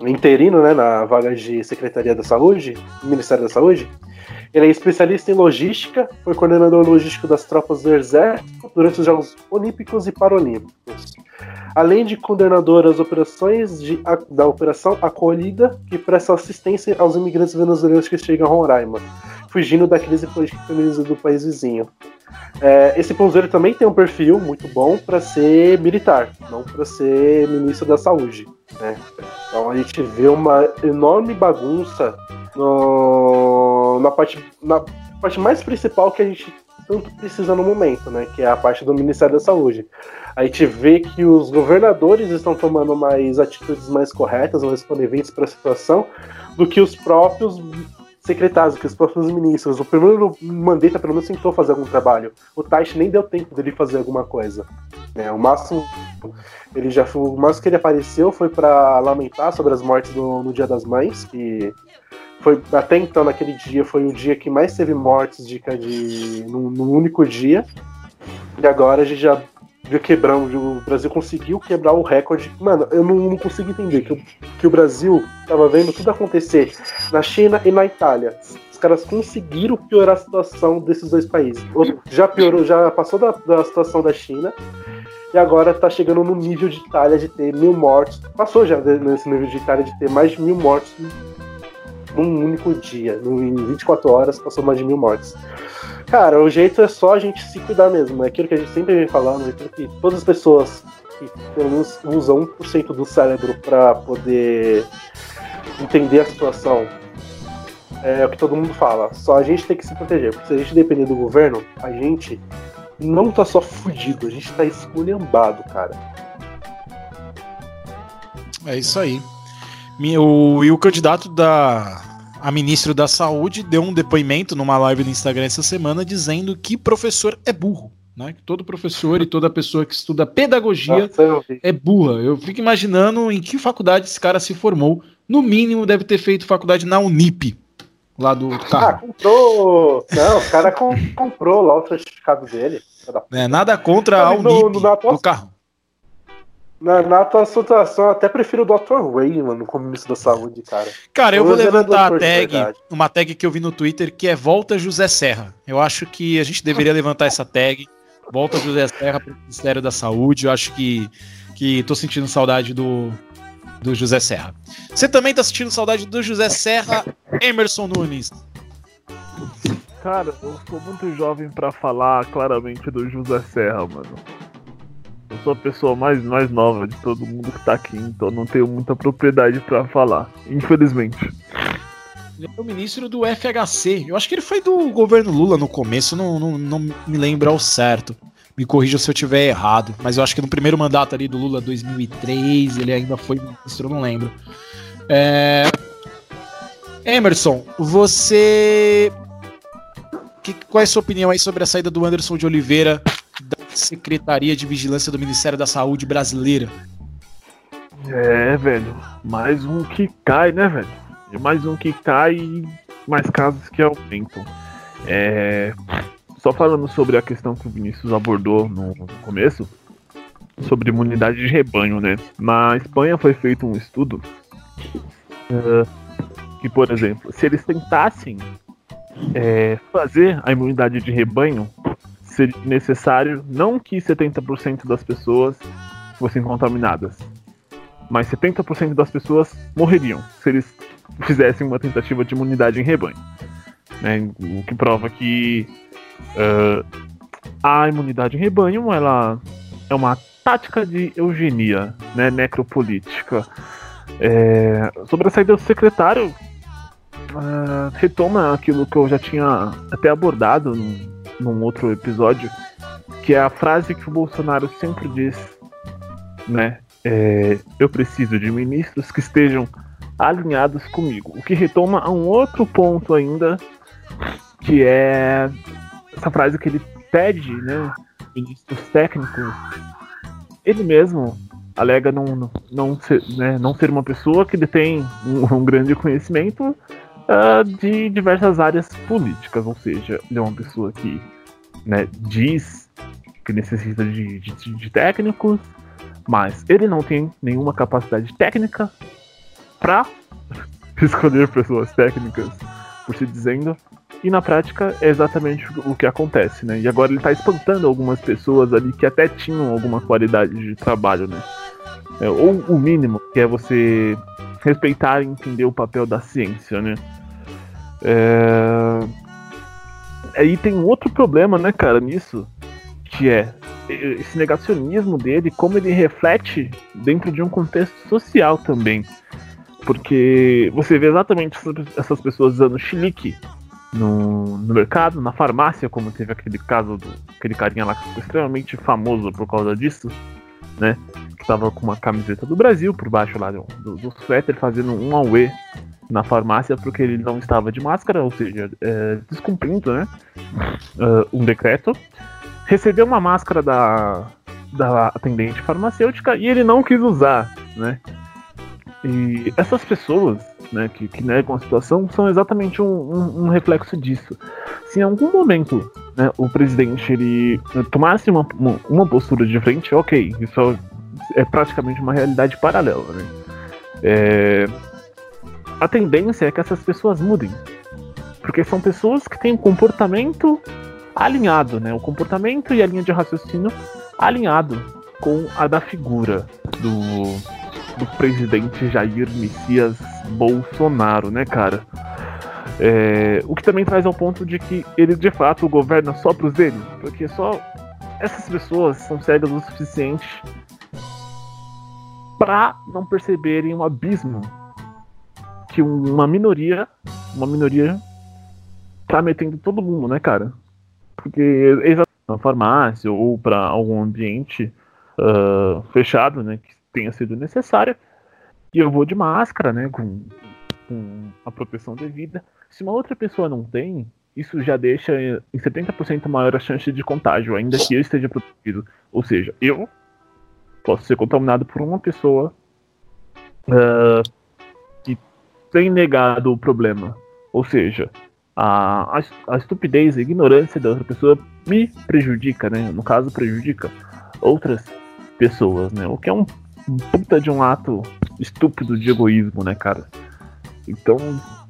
interino, né, na vaga de Secretaria da Saúde, Ministério da Saúde. Ele é especialista em logística, foi coordenador logístico das tropas do Exército durante os Jogos Olímpicos e Paralímpicos. Além de coordenador das operações de- da Operação Acolhida, que presta assistência aos imigrantes venezuelanos que chegam a Roraima, fugindo da crise política e feminista do país vizinho. É, esse Ponzeiro também tem um perfil muito bom para ser militar, não para ser ministro da Saúde. né? Então a gente vê uma enorme bagunça no- na, parte, na parte mais principal que a gente tanto precisa no momento, né? Que é a parte do Ministério da Saúde. A gente vê que os governadores estão tomando mais atitudes mais corretas, mais coniventes para a situação, do que os próprios secretários, que os próprios ministros. O primeiro Mandetta pelo menos tentou fazer algum trabalho. O Taish nem deu tempo dele fazer alguma coisa. né? O máximo ele já foi, o máximo que ele apareceu foi para lamentar sobre as mortes do- no Dia das Mães, que foi até então naquele dia foi o dia que mais teve mortes de, de num, num único dia. E agora a gente já viu quebrando, o Brasil conseguiu quebrar o recorde. Mano, eu não, não consigo entender que, o- que o Brasil tava vendo tudo acontecer na China e na Itália. Os caras conseguiram piorar a situação desses dois países. Já piorou, já passou da, da situação da China e agora tá chegando no nível de Itália de ter mil mortes. Passou já nesse nível de Itália de ter mais de mil mortes num único dia. Em 24 horas passou mais de mil mortes. Cara, o jeito é só a gente se cuidar mesmo. É aquilo que a gente sempre vem falando, é que todas as pessoas que pelo menos usam 1% do cérebro pra poder entender a situação. É o que todo mundo fala. Só a gente tem que se proteger. Porque se a gente depender do governo, a gente não tá só fudido, a gente tá esculhambado, cara. É isso aí. O, e o candidato da, a ministro da Saúde deu um depoimento numa live no Instagram essa semana dizendo que professor é burro. Né? Que todo professor e toda pessoa que estuda pedagogia Nossa, vi. é burra. Eu fico imaginando em que faculdade esse cara se formou. No mínimo, deve ter feito faculdade na Unip, lá do Ah, carro. comprou. Não, o cara com- comprou lá o certificado dele. É, nada contra a no- Unip no- na tua- do carro. Na, na tua situação, eu até prefiro o Dr. Ray, mano, como ministro da saúde, cara. Cara, eu vou Hoje era levantar a tag, uma tag que eu vi no Twitter, que é Volta José Serra. Eu acho que a gente deveria levantar essa tag. Volta José Serra para o Ministério da Saúde. Eu acho que, que tô sentindo saudade do, do José Serra. Você também tá sentindo saudade do José Serra, Emerson Nunes. Cara, eu sou muito jovem pra falar claramente do José Serra, mano. Eu sou a pessoa mais, mais nova de todo mundo que tá aqui, então não tenho muita propriedade pra falar. Infelizmente. Ele é o ministro do FHC. Eu acho que ele foi do governo Lula no começo, não, não, não me lembro ao certo. Me corrija se eu tiver errado. Mas eu acho que no primeiro mandato ali do Lula, 2003, ele ainda foi ministro, eu não lembro. É... Emerson, você. Que, qual é a sua opinião aí sobre a saída do Anderson de Oliveira da Secretaria de Vigilância do Ministério da Saúde brasileira? É, velho. Mais um que cai, né, velho? E mais um que cai e mais casos que aumentam. É. Só falando sobre a questão que o Vinícius abordou no começo, sobre imunidade de rebanho, né? Na Espanha foi feito um estudo eh, que, por exemplo, se eles tentassem eh, fazer a imunidade de rebanho, seria necessário não que 70% das pessoas fossem contaminadas, mas 70% das pessoas morreriam se eles fizessem uma tentativa de imunidade em rebanho. Né? O que prova que uh, a imunidade em rebanho ela é uma tática de eugenia né, necropolítica. É, sobre a saída do secretário, uh, retoma aquilo que eu já tinha até abordado num outro episódio, que é a frase que o Bolsonaro sempre diz, né? É, eu preciso de ministros que estejam alinhados comigo. O que retoma a um outro ponto ainda, que é essa frase que ele pede, né? Ministros técnicos. Ele mesmo alega não, não, ser, né, não ser uma pessoa que detém um, um grande conhecimento uh, de diversas áreas políticas, ou seja, ele é uma pessoa que né, diz que necessita de, de, de técnicos, mas ele não tem nenhuma capacidade técnica para escolher pessoas técnicas, por se dizendo. E na prática é exatamente o que acontece, né? E agora ele está espantando algumas pessoas ali que até tinham alguma qualidade de trabalho, né? É, ou o mínimo, que é você respeitar e entender o papel da ciência, né? É... Aí tem um outro problema, né, cara, nisso, que é esse negacionismo dele, como ele reflete dentro de um contexto social também. Porque você vê exatamente essas pessoas usando chilique no, no mercado, na farmácia, como teve aquele caso do aquele carinha lá que ficou extremamente famoso por causa disso, né? Tava com uma camiseta do Brasil por baixo lá do, do, do suéter, fazendo um auê na farmácia porque ele não estava de máscara, ou seja, é, descumprindo né, uh, um decreto. Recebeu uma máscara da, da atendente farmacêutica e ele não quis usar, né? E essas pessoas né, que, que negam a situação são exatamente um, um, um reflexo disso. Se em algum momento né, o presidente ele tomasse uma, uma, uma, postura de frente, ok, isso é praticamente uma realidade paralela. Né? É, a tendência é que essas pessoas mudem. Porque são pessoas que têm um comportamento alinhado, né? O comportamento e a linha de raciocínio alinhado com a da figura do, do presidente Jair Messias Bolsonaro, né, cara? É, o que também traz ao ponto de que ele de fato governa só pros dele, porque só essas pessoas são cegas o suficiente para não perceberem o abismo que uma minoria, uma minoria tá metendo todo mundo, né, cara? Porque na farmácia ou para algum ambiente uh, fechado, né, que tenha sido necessário, e eu vou de máscara, né, com, com a proteção devida. Se uma outra pessoa não tem, isso já deixa em 70% maior a chance de contágio, ainda que eu esteja protegido. Ou seja, eu posso ser contaminado por uma pessoa uh, tem negado o problema. Ou seja, a, a, estupidez, a ignorância da outra pessoa me prejudica, né? No caso, prejudica outras pessoas, né? O que é um, um puta de um ato estúpido de egoísmo, né, cara? Então,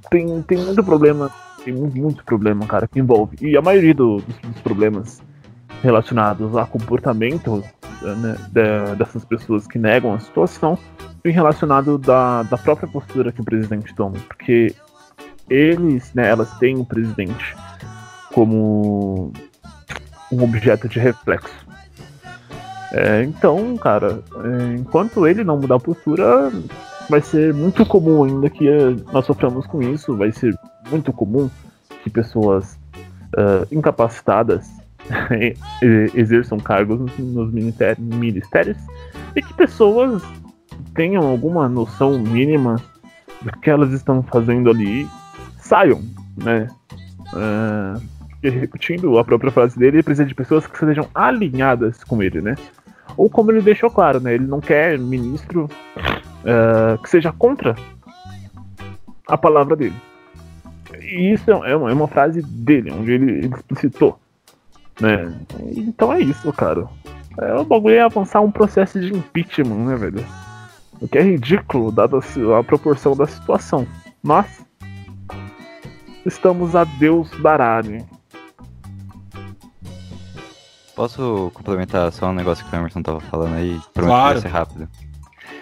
tem, tem muito problema, tem muito, muito problema, cara, que envolve. E a maioria do, dos, dos, problemas relacionados a comportamento né, de, dessas pessoas que negam a situação relacionado da, da própria postura que o presidente toma, porque eles, né, elas têm o presidente como um objeto de reflexo. É, então, cara, é, enquanto ele não mudar a postura, vai ser muito comum ainda que uh, nós soframos com isso, vai ser muito comum que pessoas uh, incapacitadas exerçam cargos nos ministérios e que pessoas tenham alguma noção mínima do que elas estão fazendo ali, saiam, né? Uh, repetindo a própria frase dele, ele precisa de pessoas que sejam alinhadas com ele, né? Ou como ele deixou claro, né? Ele não quer ministro uh, que seja contra a palavra dele. E isso é uma, é uma frase dele, onde ele explicitou. Né? Então é isso, cara. É, o bagulho é avançar um processo de impeachment, né, velho? O que é ridículo, dada a proporção da situação. Mas estamos a Deus dará, né? Posso complementar só um negócio que o Emerson tava falando aí? Prometo claro. ser rápido.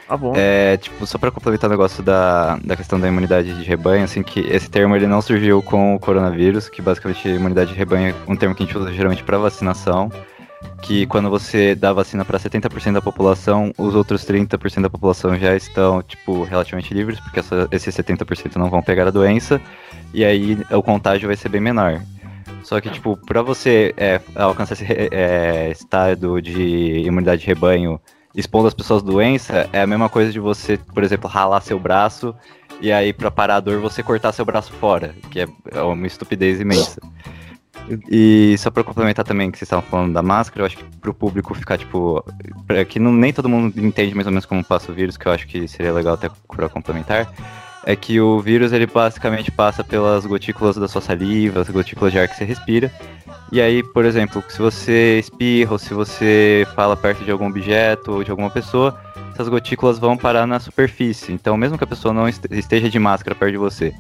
Tá bom. É, tipo, só pra complementar o negócio da, da questão da imunidade de rebanho, assim, que esse termo ele não surgiu com o coronavírus, que basicamente imunidade de rebanho é um termo que a gente usa geralmente pra vacinação, que quando você dá vacina pra 70% da população, os outros 30% da população já estão, tipo, relativamente livres, porque essa, esses 70% não vão pegar a doença, e aí o contágio vai ser bem menor. Só que, tipo, pra você é, alcançar esse é, estado de imunidade de rebanho expondo as pessoas doença, é a mesma coisa de você, por exemplo, ralar seu braço e aí pra parar a dor você cortar seu braço fora, que é, é uma estupidez imensa. E só pra complementar também que vocês estavam falando da máscara, eu acho que pro público ficar, tipo. Que não, nem todo mundo entende mais ou menos como passa o vírus, que eu acho que seria legal até pra complementar. É que o vírus ele basicamente passa pelas gotículas da sua saliva, as gotículas de ar que você respira. E aí, por exemplo, se você espirra ou se você fala perto de algum objeto ou de alguma pessoa, essas gotículas vão parar na superfície. Então, mesmo que a pessoa não este- esteja de máscara perto de você,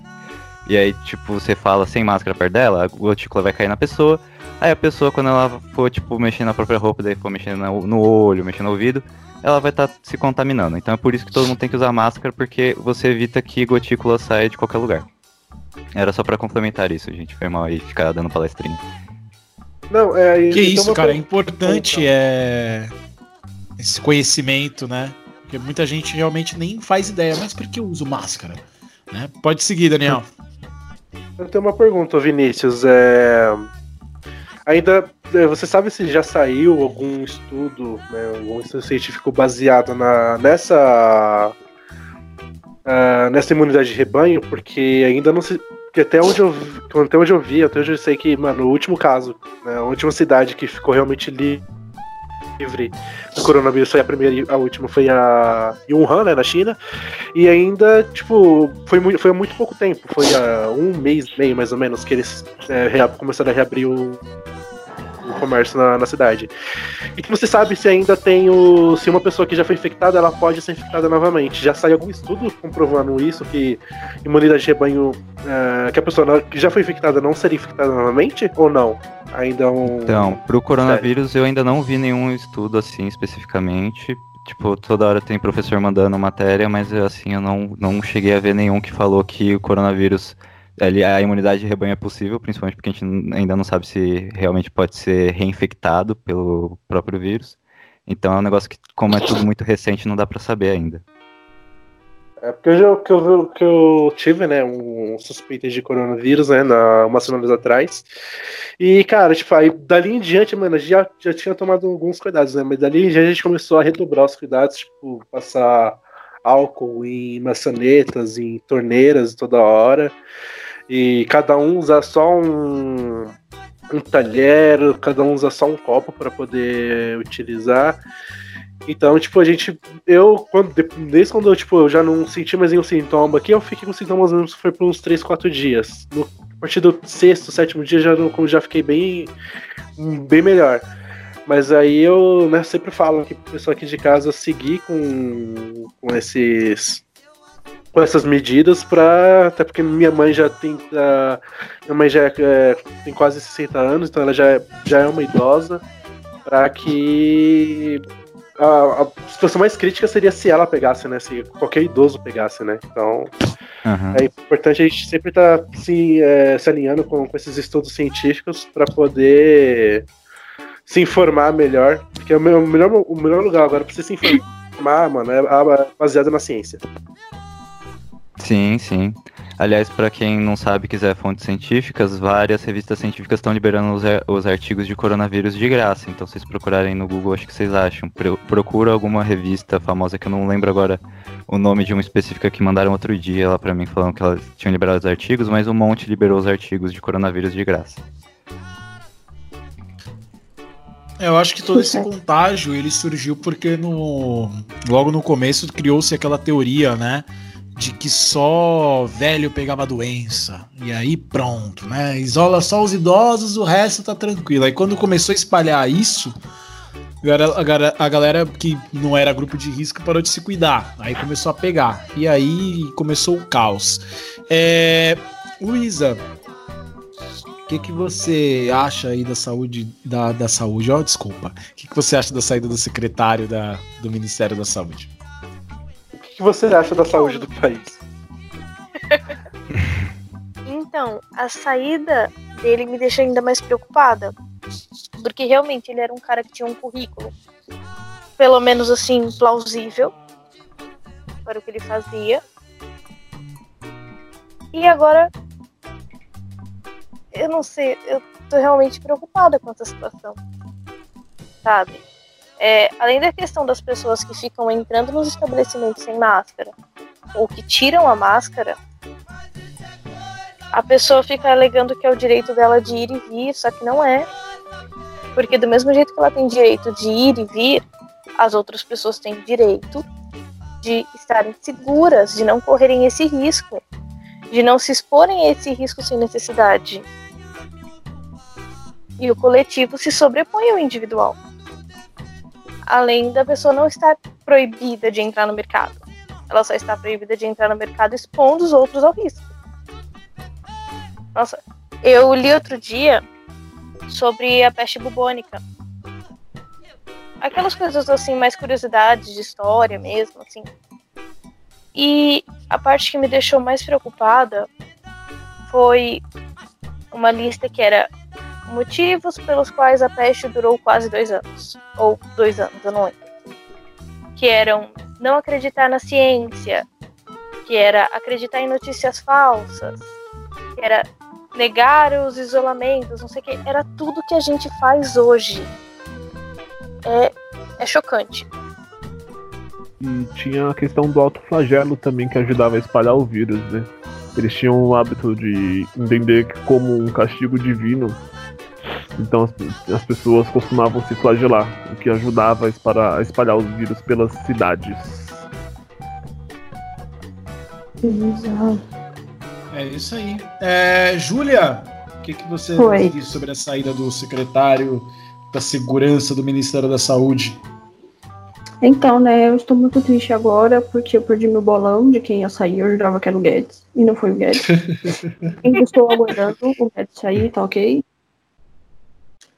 e aí, tipo, você fala sem máscara perto dela, a gotícula vai cair na pessoa. Aí a pessoa, quando ela for, tipo, mexendo na própria roupa, daí for mexendo no olho, mexendo no ouvido, ela vai estar se contaminando. Então é por isso que todo mundo tem que usar máscara, porque você evita que gotícula saia de qualquer lugar. Era só pra complementar isso, gente. Foi mal aí ficar dando palestrinha. Não, é. Que então isso, cara, é importante é esse conhecimento, né? Porque muita gente realmente nem faz ideia, mas por que eu uso máscara? Né? Pode seguir, Daniel. Eu tenho uma pergunta, Vinícius. É... Ainda. É, Você sabe se já saiu algum estudo, né, algum estudo científico baseado na, nessa. ah, nessa imunidade de rebanho? Porque ainda não se. Porque até onde eu, até onde eu vi, até onde eu sei que, mano, o último caso, né, a última cidade que ficou realmente li- livre do coronavírus foi a primeira e a última foi a Wuhan, né, na China. E ainda, tipo, foi muito, foi há muito pouco tempo. Foi há um mês meio, mais ou menos, que eles é, começaram a reabrir o, o comércio na, na cidade. E que você sabe se ainda tem o. Se uma pessoa que já foi infectada, ela pode ser infectada novamente. Já saiu algum estudo comprovando isso, que imunidade de rebanho. é, que a pessoa que já foi infectada não seria infectada novamente? Ou não? Ainda é um. Então, pro coronavírus eu ainda não vi nenhum estudo assim especificamente. Tipo, toda hora tem professor mandando matéria, mas assim, eu não, não cheguei a ver nenhum que falou que o coronavírus, a imunidade de rebanho é possível, principalmente porque a gente ainda não sabe se realmente pode ser reinfectado pelo próprio vírus. Então é um negócio que, como é tudo muito recente, não dá pra saber ainda. É porque eu, já- que eu, que eu tive, né, um suspeita de coronavírus, né, na, umas semanas atrás. E, cara, tipo, aí dali em diante, mano, já, já tinha tomado alguns cuidados, né, mas dali em diante a gente começou a redobrar os cuidados, tipo, passar álcool em maçanetas, em torneiras toda hora. E cada um usar só um, um talher, cada um usa só um copo para poder utilizar. Então, tipo, a gente. Eu, quando, de- desde quando eu, tipo, eu já não senti mais nenhum sintoma aqui, eu fiquei com sintomas mesmo foi por uns 3, 4 dias. No, a partir do sexto, sétimo dia, já, já fiquei bem, bem melhor. Mas aí eu né, sempre falo aqui pro pessoal aqui de casa seguir com, com esses. Com essas medidas pra. Até porque minha mãe já tem. ah, minha mãe já é- é, tem quase 60 anos, então ela já é, já é uma idosa. Pra que a, a situação mais crítica seria se ela pegasse, né? Se qualquer idoso pegasse, né? Então Aham. é importante a gente sempre estar se, é, se alinhando com, com esses estudos científicos para poder se informar melhor. Porque o, meu- o melhor, o melhor lugar agora para você se informar, mano, é a- baseado na ciência. Sim, sim. Aliás, para quem não sabe, quiser fontes científicas, várias revistas científicas estão liberando os, ar- os artigos de coronavírus de graça. Então, vocês procurarem no Google, acho que vocês acham. Pro- Procura alguma revista famosa que eu não lembro agora o nome de uma específica que mandaram outro dia lá para mim falando que elas tinham liberado os artigos, mas um monte liberou os artigos de coronavírus de graça. É, Eu acho que todo esse contágio ele surgiu porque no logo no começo criou-se aquela teoria, né, de que só velho pegava doença. E aí pronto, né? Isola só os idosos, o resto tá tranquilo. Aí quando começou a espalhar isso, a galera- que não era grupo de risco parou de se cuidar. Aí começou a pegar. E aí começou o caos. É, Luísa, o que, que você acha aí da saúde, da, da saúde, ó, desculpa. O que, que você acha da saída do secretário da, do Ministério da Saúde? Que você acha da saúde do país? Então, a saída dele me deixa ainda mais preocupada. Porque realmente ele era um cara que tinha um currículo, pelo menos assim, plausível para o que ele fazia. E agora, eu não sei, eu tô realmente preocupada com essa situação. Sabe? É, além da questão das pessoas que ficam entrando nos estabelecimentos sem máscara, ou que tiram a máscara, a pessoa fica alegando que é o direito dela de ir e vir, só que não é. Porque do mesmo jeito que ela tem direito de ir e vir, as outras pessoas têm direito de estarem seguras, de não correrem esse risco, de não se exporem a esse risco sem necessidade. E o coletivo se sobrepõe ao individual. Além da pessoa não estar proibida de entrar no mercado. Ela só está proibida de entrar no mercado expondo os outros ao risco. Nossa, eu li outro dia sobre a peste bubônica. Aquelas coisas assim, mais curiosidades de história mesmo, assim. E a parte que me deixou mais preocupada foi uma lista que era motivos pelos quais a peste durou quase dois anos. Ou dois anos, eu não lembro. Que eram não acreditar na ciência, que era acreditar em notícias falsas, que era negar os isolamentos, não sei o que. Era tudo que a gente faz hoje. É, é chocante. E tinha a questão do alto flagelo também que ajudava a espalhar o vírus, né? Eles tinham o hábito de entender que como um castigo divino. Então as, as pessoas costumavam se flagelar, o que ajudava a espalhar, a espalhar os vírus pelas cidades. É isso aí. É, Júlia, o que, que você Oi. diz sobre a saída do secretário da Segurança do Ministério da Saúde? Então, né, eu estou muito triste agora porque eu perdi meu bolão de quem ia sair. Eu jurava que era o Guedes e não foi o Guedes. Estou aguardando o Guedes sair, tá ok?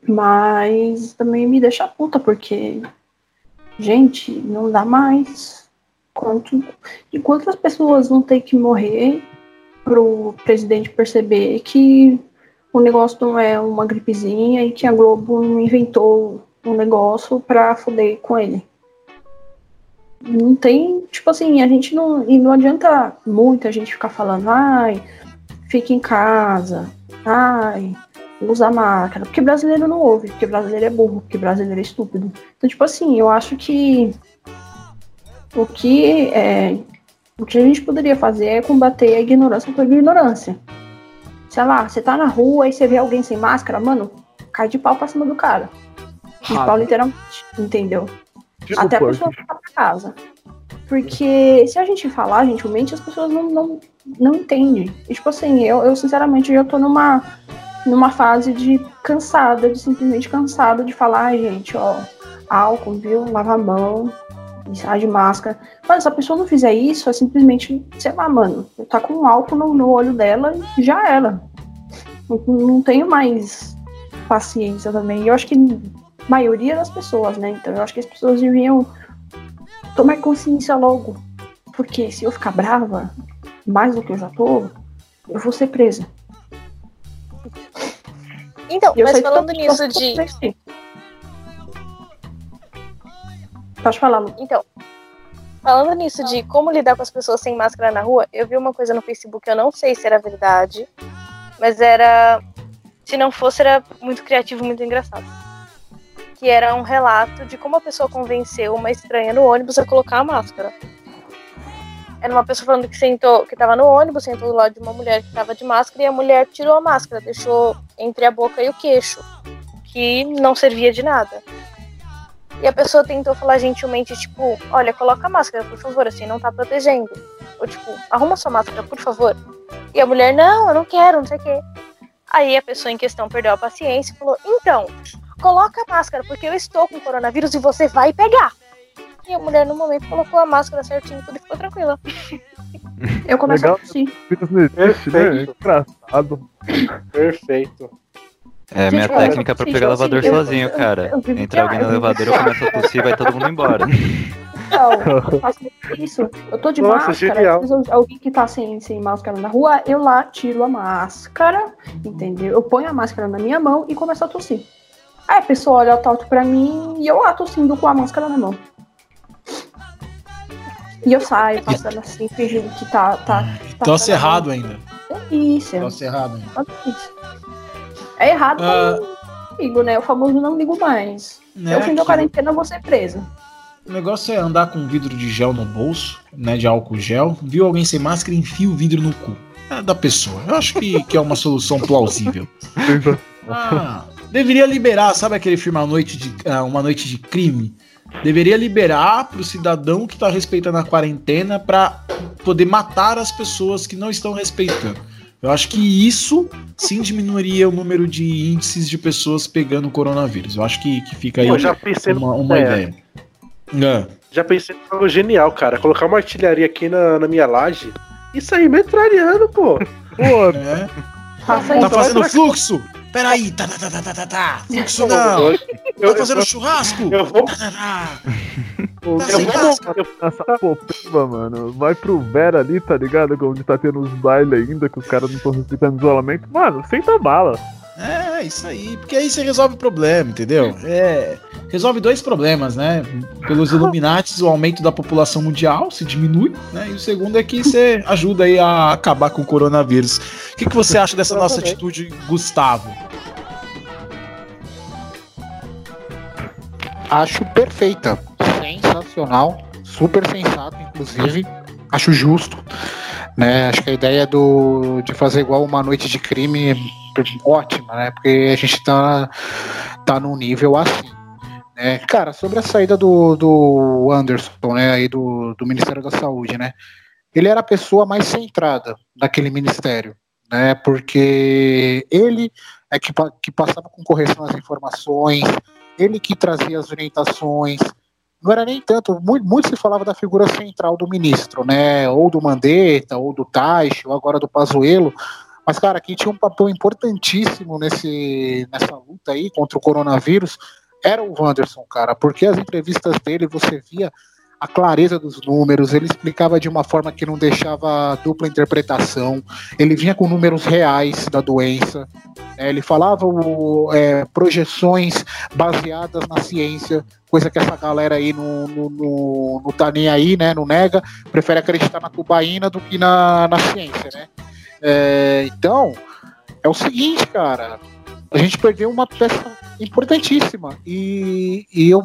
Mas também me deixa puta porque, gente, não dá mais. Quanto, de quantas pessoas vão ter que morrer pro presidente perceber que o negócio não é uma gripezinha e que a Globo inventou um negócio pra foder com ele? não tem, tipo assim, a gente não. E não adianta muita gente ficar falando, ai, fica em casa, ai, usa máscara. Porque brasileiro não ouve, porque brasileiro é burro, porque brasileiro é estúpido. Então, tipo assim, eu acho que o que é, o que a gente poderia fazer é combater a ignorância com a ignorância. Sei lá, você tá na rua e você vê alguém sem máscara, mano, cai de pau pra cima do cara. De Ah, pau literalmente, entendeu? Tipo, Até a pessoa ficar pra casa. Porque se a gente falar gentilmente, as pessoas não, não, não entendem. E, tipo assim, eu, eu sinceramente já tô numa, numa fase de cansada, de simplesmente cansada de falar, ai gente, ó, álcool, viu? Lava a mão, sai de máscara. Mas se a pessoa não fizer isso, é simplesmente, sei lá, mano, tá com álcool no, no olho dela e já era. Não, não tenho mais paciência também. E eu acho que a maioria das pessoas, né? Então eu acho que as pessoas deviam tomar consciência logo. Porque se eu ficar brava, mais do que eu já tô, eu vou ser presa. Então, E mas falando nisso de. ser. Pode falar, Lu. Então, falando nisso de como lidar com as pessoas sem máscara na rua, eu vi uma coisa no Facebook, eu não sei se era verdade, mas era. Se não fosse, era muito criativo, muito engraçado. Que era um relato de como a pessoa convenceu uma estranha no ônibus a colocar a máscara. Era uma pessoa falando que sentou, que tava no ônibus, sentou do lado de uma mulher que tava de máscara e a mulher tirou a máscara, deixou entre a boca e o queixo, que não servia de nada. E a pessoa tentou falar gentilmente, tipo, olha, coloca a máscara, por favor, assim, não tá protegendo. Ou tipo, arruma sua máscara, por favor. E a mulher, não, eu não quero, não sei o quê. Aí a pessoa em questão perdeu a paciência e falou, então, coloca a máscara, porque eu estou com coronavírus e você vai pegar. E a mulher, no momento, colocou a máscara certinho, tudo ficou tranquila. Eu começo Legal. a não existe, né? Perfeito. Engraçado. Perfeito. É, minha Gente, técnica pra pegar elevador eu- sozinho, eu- cara. eu Entra alguém no elevador, eu começo a tossir e vai todo mundo embora. Então, eu faço isso. Eu tô de Nossa, máscara, alguém que tá sem, sem máscara na rua, eu lá tiro a máscara, entendeu? Eu ponho a máscara na minha mão e começo a tossir. Aí a pessoa olha torto pra mim e eu lá tossindo com a máscara na mão. E eu saio passando assim, fingindo que tá. tá, tá Tosse errado ainda. Isso, é Tosse errado ainda. isso. É errado Ah. comigo, né? O famoso não ligo mais. Né, eu fim da quarentena, eu vou ser presa. O negócio é andar com vidro de gel no bolso, né? De álcool gel. Viu alguém sem máscara, enfia o vidro no cu. É da pessoa. Eu acho que, que é uma solução plausível. Ah, deveria liberar, sabe aquele filme A Noite de, ah, Uma Noite de Crime? Deveria liberar pro cidadão que tá respeitando a quarentena pra poder matar as pessoas que não estão respeitando. Eu acho que isso sim diminuiria o número de índices de pessoas pegando o coronavírus. Eu acho que, que fica aí Eu já pensei uma, uma ideia. ideia. É. Já pensei em algo genial, cara. Colocar uma artilharia aqui na, na minha laje e sair metralhando, pô. Pô, É. Tá fazendo fluxo? Peraí, tá, tá, tá, tá, tá, tá, tá. Fluxo não. Eu, Tá fazendo churrasco? eu vou. Tá, tá, tá. Eu Tá vou, eu, essa popeba, mano. Vai pro Vera ali, tá ligado? Onde tá tendo os bailes ainda, que os caras não estão respeitando isolamento. Mano, senta bala. É, isso aí. Porque aí você resolve o problema, entendeu? É. Resolve dois problemas, né? Pelos Illuminates, o aumento da população mundial se diminui, né? E o segundo é que você ajuda aí a acabar com o coronavírus. O que, que você acha dessa nossa atitude, Gustavo? Acho perfeita. Sensacional. Super sensato, inclusive. Acho justo. Né? Acho que a ideia do, de fazer igual uma noite de crime ótima, né? Porque a gente tá, tá num nível assim. Né? Cara, sobre a saída do, do Anderson, né? Aí do, do Ministério da Saúde, né? Ele era a pessoa mais centrada daquele ministério, né? Porque ele é que, que passava com correção as informações, ele que trazia as orientações. Não era nem tanto, muito, muito se falava da figura central do ministro, né? Ou do Mandetta, ou do Taish, ou agora do Pazuello. Mas, cara, quem tinha um papel importantíssimo nesse, nessa luta aí contra o coronavírus era o Wanderson, cara, porque as entrevistas dele você via a clareza dos números, ele explicava de uma forma que não deixava dupla interpretação, ele vinha com números reais da doença, né, ele falava o, é, projeções baseadas na ciência, coisa que essa galera aí não, não, não tá nem aí, né, não nega, prefere acreditar na tubaína do que na, na ciência, né. É, então, é o seguinte, cara, a gente perdeu uma peça importantíssima e, e eu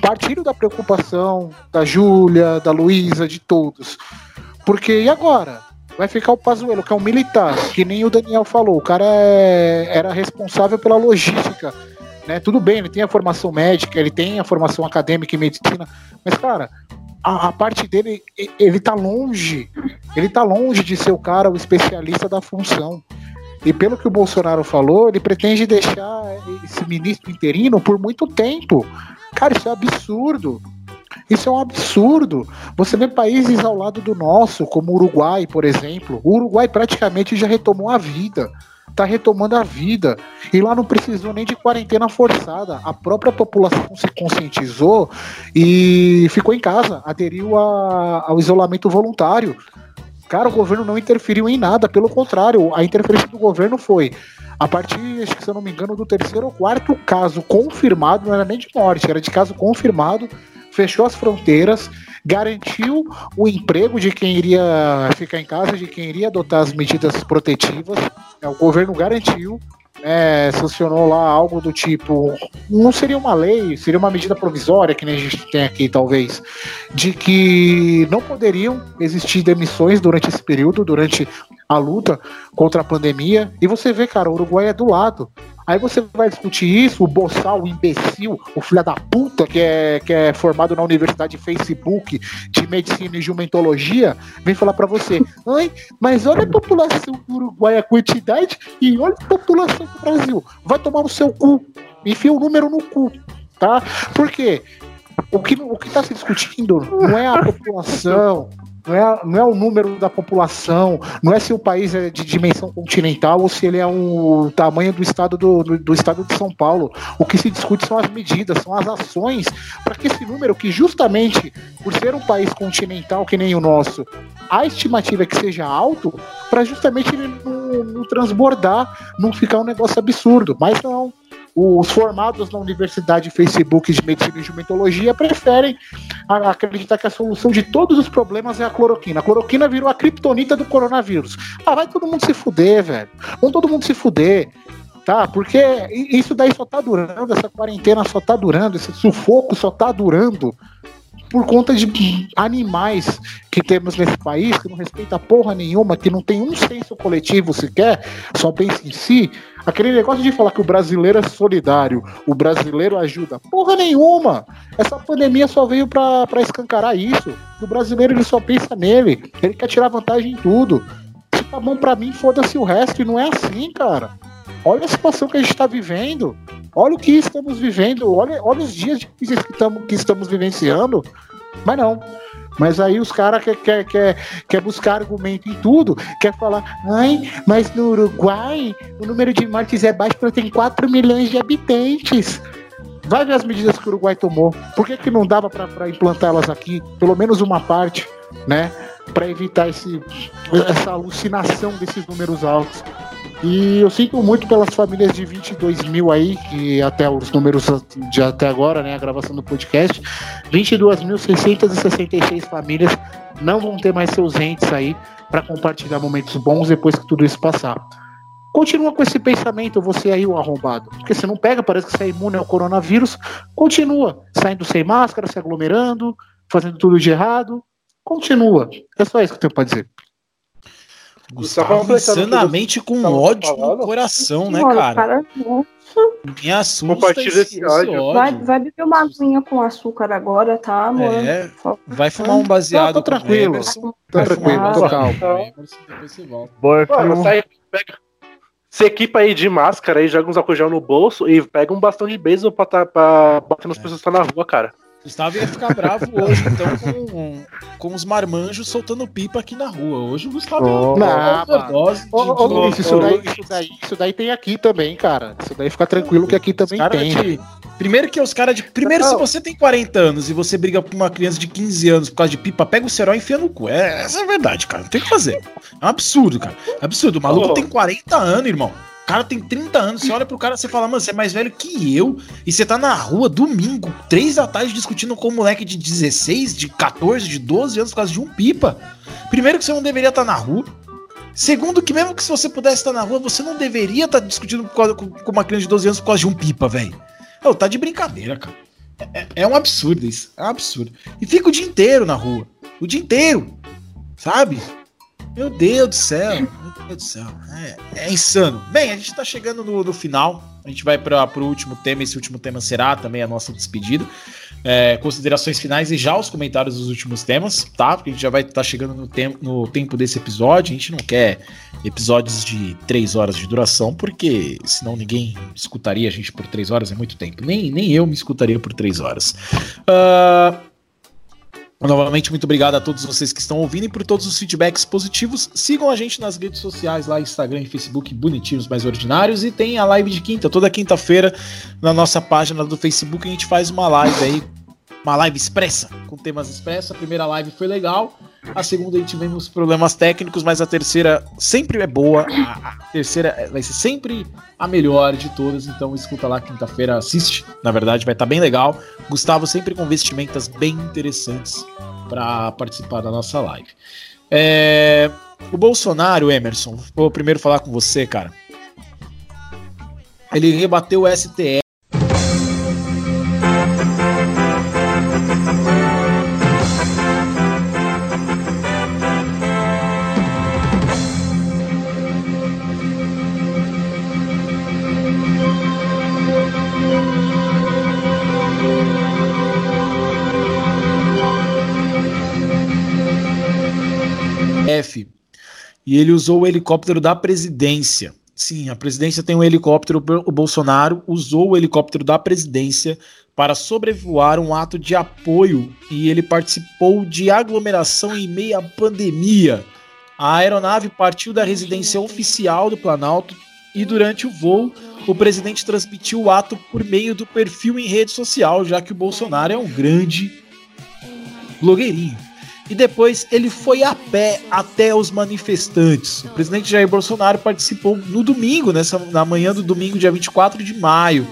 partilho da preocupação da Júlia, da Luísa, de todos. Porque e agora? Vai ficar o Pazuello, que é um militar, que nem o Daniel falou, o cara é- era responsável pela logística. Né? Tudo bem, ele tem a formação médica, ele tem a formação acadêmica em medicina, mas, cara, a, a parte dele, e- ele tá longe, ele tá longe de ser o cara, o especialista da função. E pelo que o Bolsonaro falou, ele pretende deixar esse ministro interino por muito tempo. Cara, isso é absurdo. Isso é um absurdo. Você vê países ao lado do nosso, como o Uruguai, por exemplo. O Uruguai praticamente já retomou a vida. Tá retomando a vida. E lá não precisou nem de quarentena forçada. A própria população se conscientizou e ficou em casa, aderiu a- ao isolamento voluntário. Cara, o governo não interferiu em nada, pelo contrário, a interferência do governo foi a partir, se eu não me engano, do terceiro ou quarto caso confirmado, não era nem de morte, era de caso confirmado, fechou as fronteiras, garantiu o emprego de quem iria ficar em casa, de quem iria adotar as medidas protetivas, né, o governo garantiu, né, sancionou lá algo do tipo, não seria uma lei, seria uma medida provisória, que nem a gente tem aqui, talvez, de que não poderiam existir demissões durante esse período, durante a luta contra a pandemia. E você vê, cara, o Uruguai é do lado. Aí você vai discutir isso, o boçal, o imbecil, o filho da puta que é, que é formado na universidade Facebook de medicina e jumentologia, vem falar pra você: ai, mas olha a população do Uruguai, a quantidade, e olha a população do Brasil. Vai tomar no seu cu. Enfia o número no cu, tá? Por quê? O que, o que tá se discutindo não é a população, não é, não é o número da população, não é se o país é de dimensão continental ou se ele é um, tamanho do estado do, do, do estado de São Paulo. O que se discute são as medidas, são as ações para que esse número, que justamente por ser um país continental que nem o nosso, a estimativa é que seja alto, para justamente ele não, não transbordar, não ficar um negócio absurdo. Mas não, os formados na Universidade Facebook de Medicina e Jumentologia preferem acreditar que a solução de todos os problemas é a cloroquina. A cloroquina virou a criptonita do coronavírus. Ah, vai todo mundo se fuder, velho. Vamos todo mundo se fuder. Tá? Porque isso daí só tá durando, essa quarentena só tá durando, esse sufoco só tá durando por conta de animais que temos nesse país, que não respeita porra nenhuma, que não tem um senso coletivo sequer, só pensa em si. Aquele negócio de falar que o brasileiro é solidário, o brasileiro ajuda, porra nenhuma. Essa pandemia só veio pra, pra escancarar isso. O brasileiro ele só pensa nele, ele quer tirar vantagem em tudo. Se tá bom pra mim, foda-se o resto, e não é assim, cara. Olha a situação que a gente está vivendo. Olha o que estamos vivendo. Olha, olha os dias difíceis que, tamo, que estamos vivenciando. Mas não. Mas aí os caras quer, quer, quer, quer buscar argumento em tudo, quer falar, ai, mas no Uruguai o número de mortes é baixo porque tem 4 milhões de habitantes. Vai ver as medidas que o Uruguai tomou. Por que, que não dava para implantá-las aqui? Pelo menos uma parte, né? Para evitar esse, essa alucinação desses números altos. E eu sinto muito pelas famílias de 22 mil aí, que até os números de até agora, né, a gravação do podcast, 22.666 famílias não vão ter mais seus entes aí para compartilhar momentos bons depois que tudo isso passar. Continua com esse pensamento, você aí, o arrombado. Porque você não pega, parece que você é imune ao coronavírus. Continua saindo sem máscara, se aglomerando, fazendo tudo de errado. Continua. É só isso que eu tenho para dizer. Gustavo insanamente com ódio no coração, né, cara? cara Me assusta Compartilha esse, esse ódio. Vai, vai beber uma aguinha com açúcar agora, tá, amor? É, vai fumar um baseado tô tranquilo. Emerson, tô tranquilo, tô calmo. Boa, você equipa aí de máscara aí, joga uns álcool gel no bolso e pega um bastão de beisebol pra, tá, pra bater nas é. pessoas que estão na rua, cara. Gustavo ia ficar bravo hoje, então, com, com os marmanjos soltando pipa aqui na rua. Hoje o Gustavo oh, ia overdose. Luiz, isso, daí, isso, daí, isso daí tem aqui também, cara. Isso daí fica tranquilo que aqui também tem. De, primeiro que os caras de. Primeiro, se você tem 40 anos e você briga com uma criança de 15 anos por causa de pipa, pega o cerol e enfia no cu. É, essa é a verdade, cara. Não tem o que fazer. É um absurdo, cara. É absurdo. O maluco oh. tem 40 anos, irmão. O cara tem 30 anos, você olha pro cara e fala, mano, você é mais velho que eu, e você tá na rua domingo, 3 da tarde, discutindo com um moleque de 16, de 14, de 12 anos por causa de um pipa. Primeiro que você não deveria estar tá na rua. Segundo, que mesmo que se você pudesse estar tá na rua, você não deveria estar tá discutindo com uma criança de 12 anos por causa de um pipa, velho. Tá de brincadeira, cara. É, é, é um absurdo isso. É um absurdo. E fica o dia inteiro na rua. O dia inteiro. Sabe? Meu Deus do céu, meu Deus do céu. É, é insano. Bem, a gente tá chegando no, no final. A gente vai para o último tema. Esse último tema será também a nossa despedida. É, considerações finais e já os comentários dos últimos temas, tá? Porque a gente já vai estar tá chegando no, tem no tempo desse episódio. A gente não quer episódios de três horas de duração, porque senão ninguém escutaria a gente por três horas, é muito tempo. Nem, nem eu me escutaria por três horas. Uh, Novamente, muito obrigado a todos vocês que estão ouvindo e por todos os feedbacks positivos. Sigam a gente nas redes sociais, lá Instagram e Facebook, bonitinhos mais ordinários. E tem a live de quinta, toda quinta-feira, na nossa página do Facebook, a gente faz uma live aí, uma live expressa, com temas expressos. A primeira live foi legal, a segunda a gente tivemos problemas técnicos, mas a terceira sempre é boa. A, terceira vai ser sempre a melhor de todas. Então escuta lá quinta-feira, assiste. Na verdade, vai estar tá bem legal. Gustavo sempre com vestimentas bem interessantes para participar da nossa live. É, o Bolsonaro, Emerson, vou primeiro falar com você, cara. Ele rebateu o STF. E ele usou o helicóptero da presidência. Sim, a presidência tem um helicóptero, o Bolsonaro usou o helicóptero da presidência para sobrevoar um ato de apoio e ele participou de aglomeração em meio à pandemia. A aeronave partiu da residência oficial do Planalto e durante o voo o presidente transmitiu o ato por meio do perfil em rede social, já que o Bolsonaro é um grande blogueirinho. E depois ele foi a pé até os manifestantes. O presidente Jair Bolsonaro participou no domingo, nessa, na manhã do domingo, dia 24 de maio.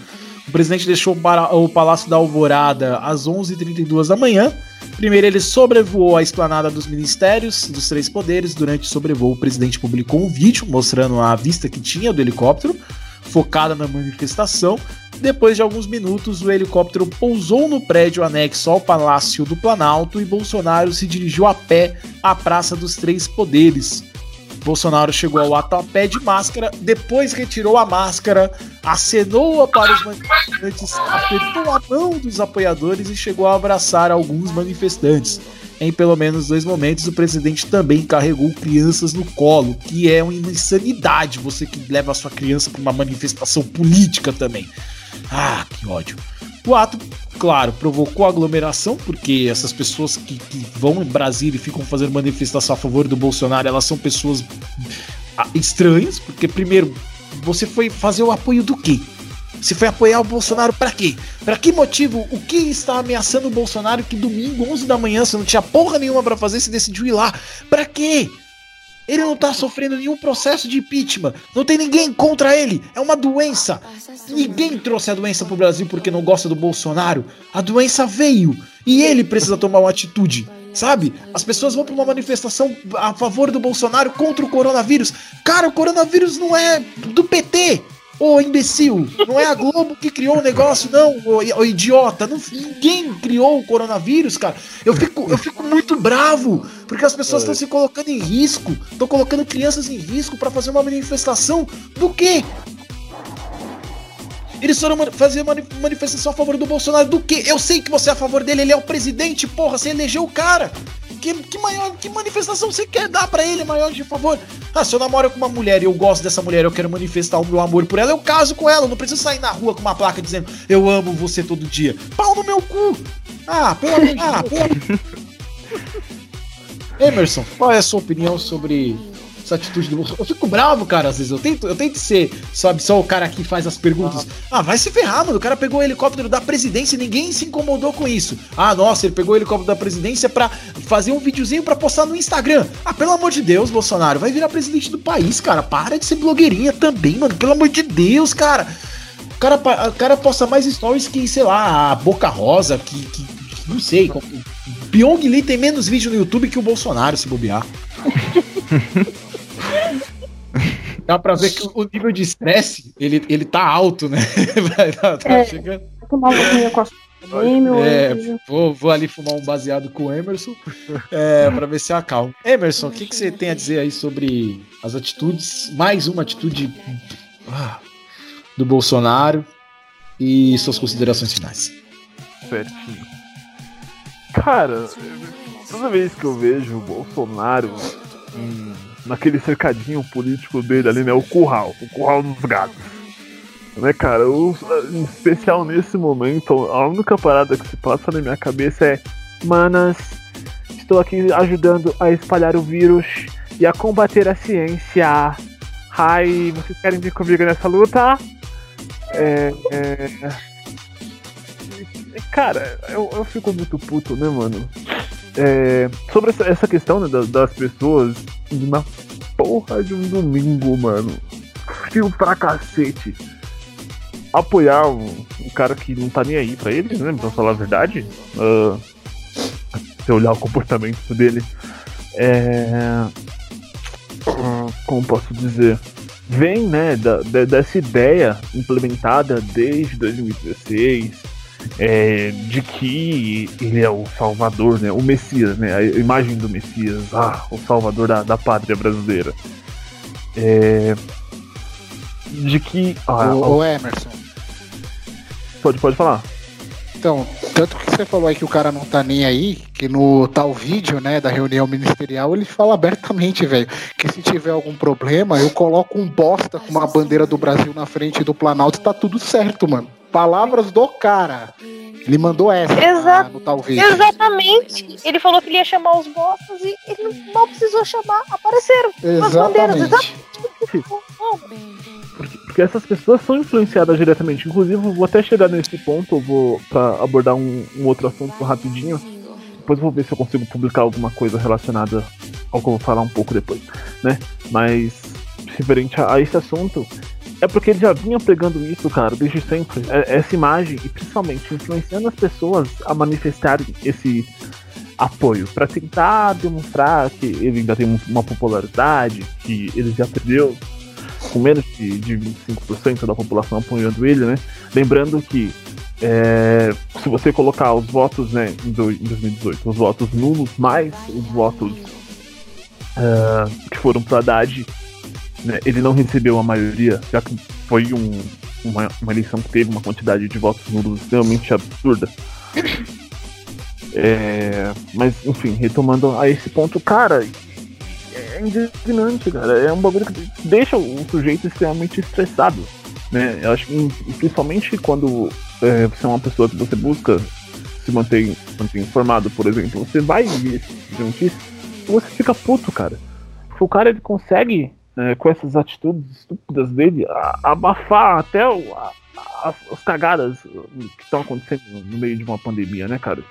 O presidente deixou o Palácio da Alvorada às 11h32 da manhã. Primeiro, ele sobrevoou a esplanada dos ministérios dos três poderes. Durante o sobrevoo, o presidente publicou um vídeo mostrando a vista que tinha do helicóptero, focada na manifestação. Depois de alguns minutos, o helicóptero pousou no prédio anexo ao Palácio do Planalto e Bolsonaro se dirigiu a pé à Praça dos Três Poderes. Bolsonaro chegou ao ato a pé de máscara, depois retirou a máscara, acenou para os manifestantes, apertou a mão dos apoiadores e chegou a abraçar alguns manifestantes. Em pelo menos dois momentos, o presidente também carregou crianças no colo, que é uma insanidade você que leva a sua criança para uma manifestação política também. Ah, que ódio. O ato, claro, provocou aglomeração, porque essas pessoas que, que, vão em Brasília e ficam fazendo manifestação a favor do Bolsonaro, elas são pessoas ah, estranhas, porque primeiro, você foi fazer o apoio do quê? Você foi apoiar o Bolsonaro para quê? Para que motivo? O que está ameaçando o Bolsonaro que domingo, 11 da manhã, você não tinha porra nenhuma para fazer, você decidiu ir lá? Para quê? Ele não tá sofrendo nenhum processo de impeachment. Não tem ninguém contra ele. É uma doença. Ninguém trouxe a doença pro Brasil porque não gosta do Bolsonaro. A doença veio. E ele precisa tomar uma atitude. Sabe? As pessoas vão para uma manifestação a favor do Bolsonaro contra o coronavírus. Cara, o coronavírus não é do PT. Ô imbecil, não é a Globo que criou o negócio, não, ô, ô idiota. Não, ninguém criou o coronavírus, cara. Eu fico, eu fico muito bravo, porque as pessoas estão é. se colocando em risco, estão colocando crianças em risco para fazer uma manifestação do quê? Eles foram fazer uma manifestação a favor do Bolsonaro do quê? Eu sei que você é a favor dele, ele é o presidente, porra, você elegeu o cara. Que, que, maior, que manifestação você quer dar para ele, maior de favor? Ah, se eu namoro com uma mulher e eu gosto dessa mulher, eu quero manifestar o meu amor por ela, eu caso com ela. Não preciso sair na rua com uma placa dizendo eu amo você todo dia. Pau no meu cu! Ah, pelo amor de ah, pelo... Emerson, qual é a sua opinião sobre essa atitude do Bolsonaro. Eu fico bravo, cara, às vezes. Eu tento, eu tento ser, sabe, só o cara que faz as perguntas. Ah, vai se ferrar, mano. O cara pegou o helicóptero da presidência e ninguém se incomodou com isso. Ah, nossa, ele pegou o helicóptero da presidência pra fazer um videozinho pra postar no Instagram. Ah, pelo amor de Deus, Bolsonaro, vai virar presidente do país, cara. Para de ser blogueirinha também, mano. Pelo amor de Deus, cara. O cara, o cara posta mais stories que, sei lá, a Boca Rosa, que, que não sei. Pyong Lee tem menos vídeo no YouTube que o Bolsonaro, se bobear. Dá pra ver que o nível de estresse, ele, ele tá alto, né? tá, tá é, chegando. Tomar uma com a é, vou, vou ali fumar um baseado com o Emerson é, para ver se acalma. Emerson, o que, que você tem a dizer aí sobre as atitudes, mais uma atitude ah, do Bolsonaro e suas considerações finais? Certinho. Cara, toda vez que eu vejo o Bolsonaro em naquele cercadinho político dele ali, né? O curral, o curral dos gatos. Né, cara? O, em especial nesse momento, a única parada que se passa na minha cabeça é: Manas, estou aqui ajudando a espalhar o vírus e a combater a ciência. Ai, vocês querem vir comigo nessa luta? É. é... Cara, eu, eu fico muito puto, né, mano? É, sobre essa, essa questão né, das, das, pessoas na porra de um domingo, mano. Frio pra cacete. Apoiar um, um, cara que não tá nem aí pra ele, né? Pra falar a verdade. Uh, se olhar o comportamento dele. É. Uh, como posso dizer? Vem, né, da, da, dessa ideia implementada desde 2016 é, de que ele é o salvador, né? O Messias, né? A imagem do Messias, ah, o salvador da, da pátria brasileira. É, de que. Ah, o, o Emerson. Pode, pode falar. Então, tanto que você falou aí que o cara não tá nem aí, que no tal vídeo, né, da reunião ministerial, ele fala abertamente, velho, que se tiver algum problema, eu coloco um bosta com uma bandeira do Brasil na frente do Planalto e tá tudo certo, mano. Palavras do cara. Ele mandou essa Exato. no talvez. Exatamente. Ele falou que ele ia chamar os votos e ele mal precisou chamar. Apareceram. As bandeiras, Exatamente. Porque, porque essas pessoas são influenciadas diretamente. Inclusive, eu vou até chegar nesse ponto, eu vou pra abordar um, um outro assunto rapidinho. Depois vou ver se eu consigo publicar alguma coisa relacionada ao que eu vou falar um pouco depois, né? Mas referente a, a esse assunto, é porque ele já vinha pregando isso, cara, desde sempre. É- Essa imagem, e principalmente influenciando as pessoas a manifestarem esse apoio, pra tentar demonstrar que ele ainda tem um- uma popularidade, que ele já perdeu com menos de, de 25% da população apoiando ele, né? Lembrando que é, se você colocar os votos né, em, em 2018, os votos nulos mais os votos ah, que foram para Haddad, né, ele não recebeu a maioria, já que foi um- uma, uma eleição que teve uma quantidade de votos nulos extremamente absurda. É, mas, enfim, retomando a esse ponto, cara, é indignante, cara. É um bagulho que deixa o sujeito extremamente estressado. Né? Eu acho que principalmente quando é, você é uma pessoa que você busca se manter, manter informado, por exemplo, você vai ver esse tipo você fica puto, cara. O cara ele consegue, é, com essas atitudes estúpidas dele, a- abafar até o- a- as, as cagadas que estão acontecendo no meio de uma pandemia, né, cara?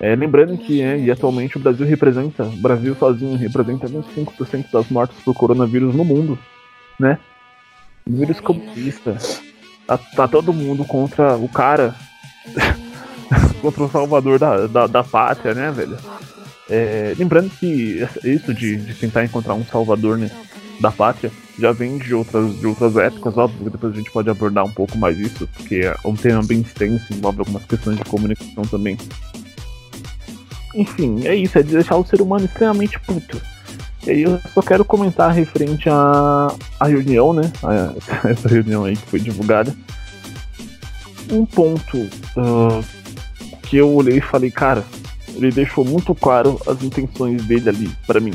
É, lembrando que é, e atualmente o Brasil representa, o Brasil sozinho representa 25% das mortes por coronavírus no mundo, né? Vírus comunista. Tá, tá todo mundo contra o cara, contra o salvador da, da, da pátria, né, velho? É, lembrando que isso de, de tentar encontrar um salvador né, da pátria já vem de outras, de outras épocas, óbvio que depois a gente pode abordar um pouco mais isso, porque é um tema bem extenso, envolve algumas questões de comunicação também. Enfim, é isso, é de deixar o ser humano extremamente puto. E aí eu só quero comentar referente à, à reunião, né? A- essa reunião aí que foi divulgada. Um ponto ah, que eu olhei e falei, cara, ele deixou muito claro as intenções dele ali pra mim.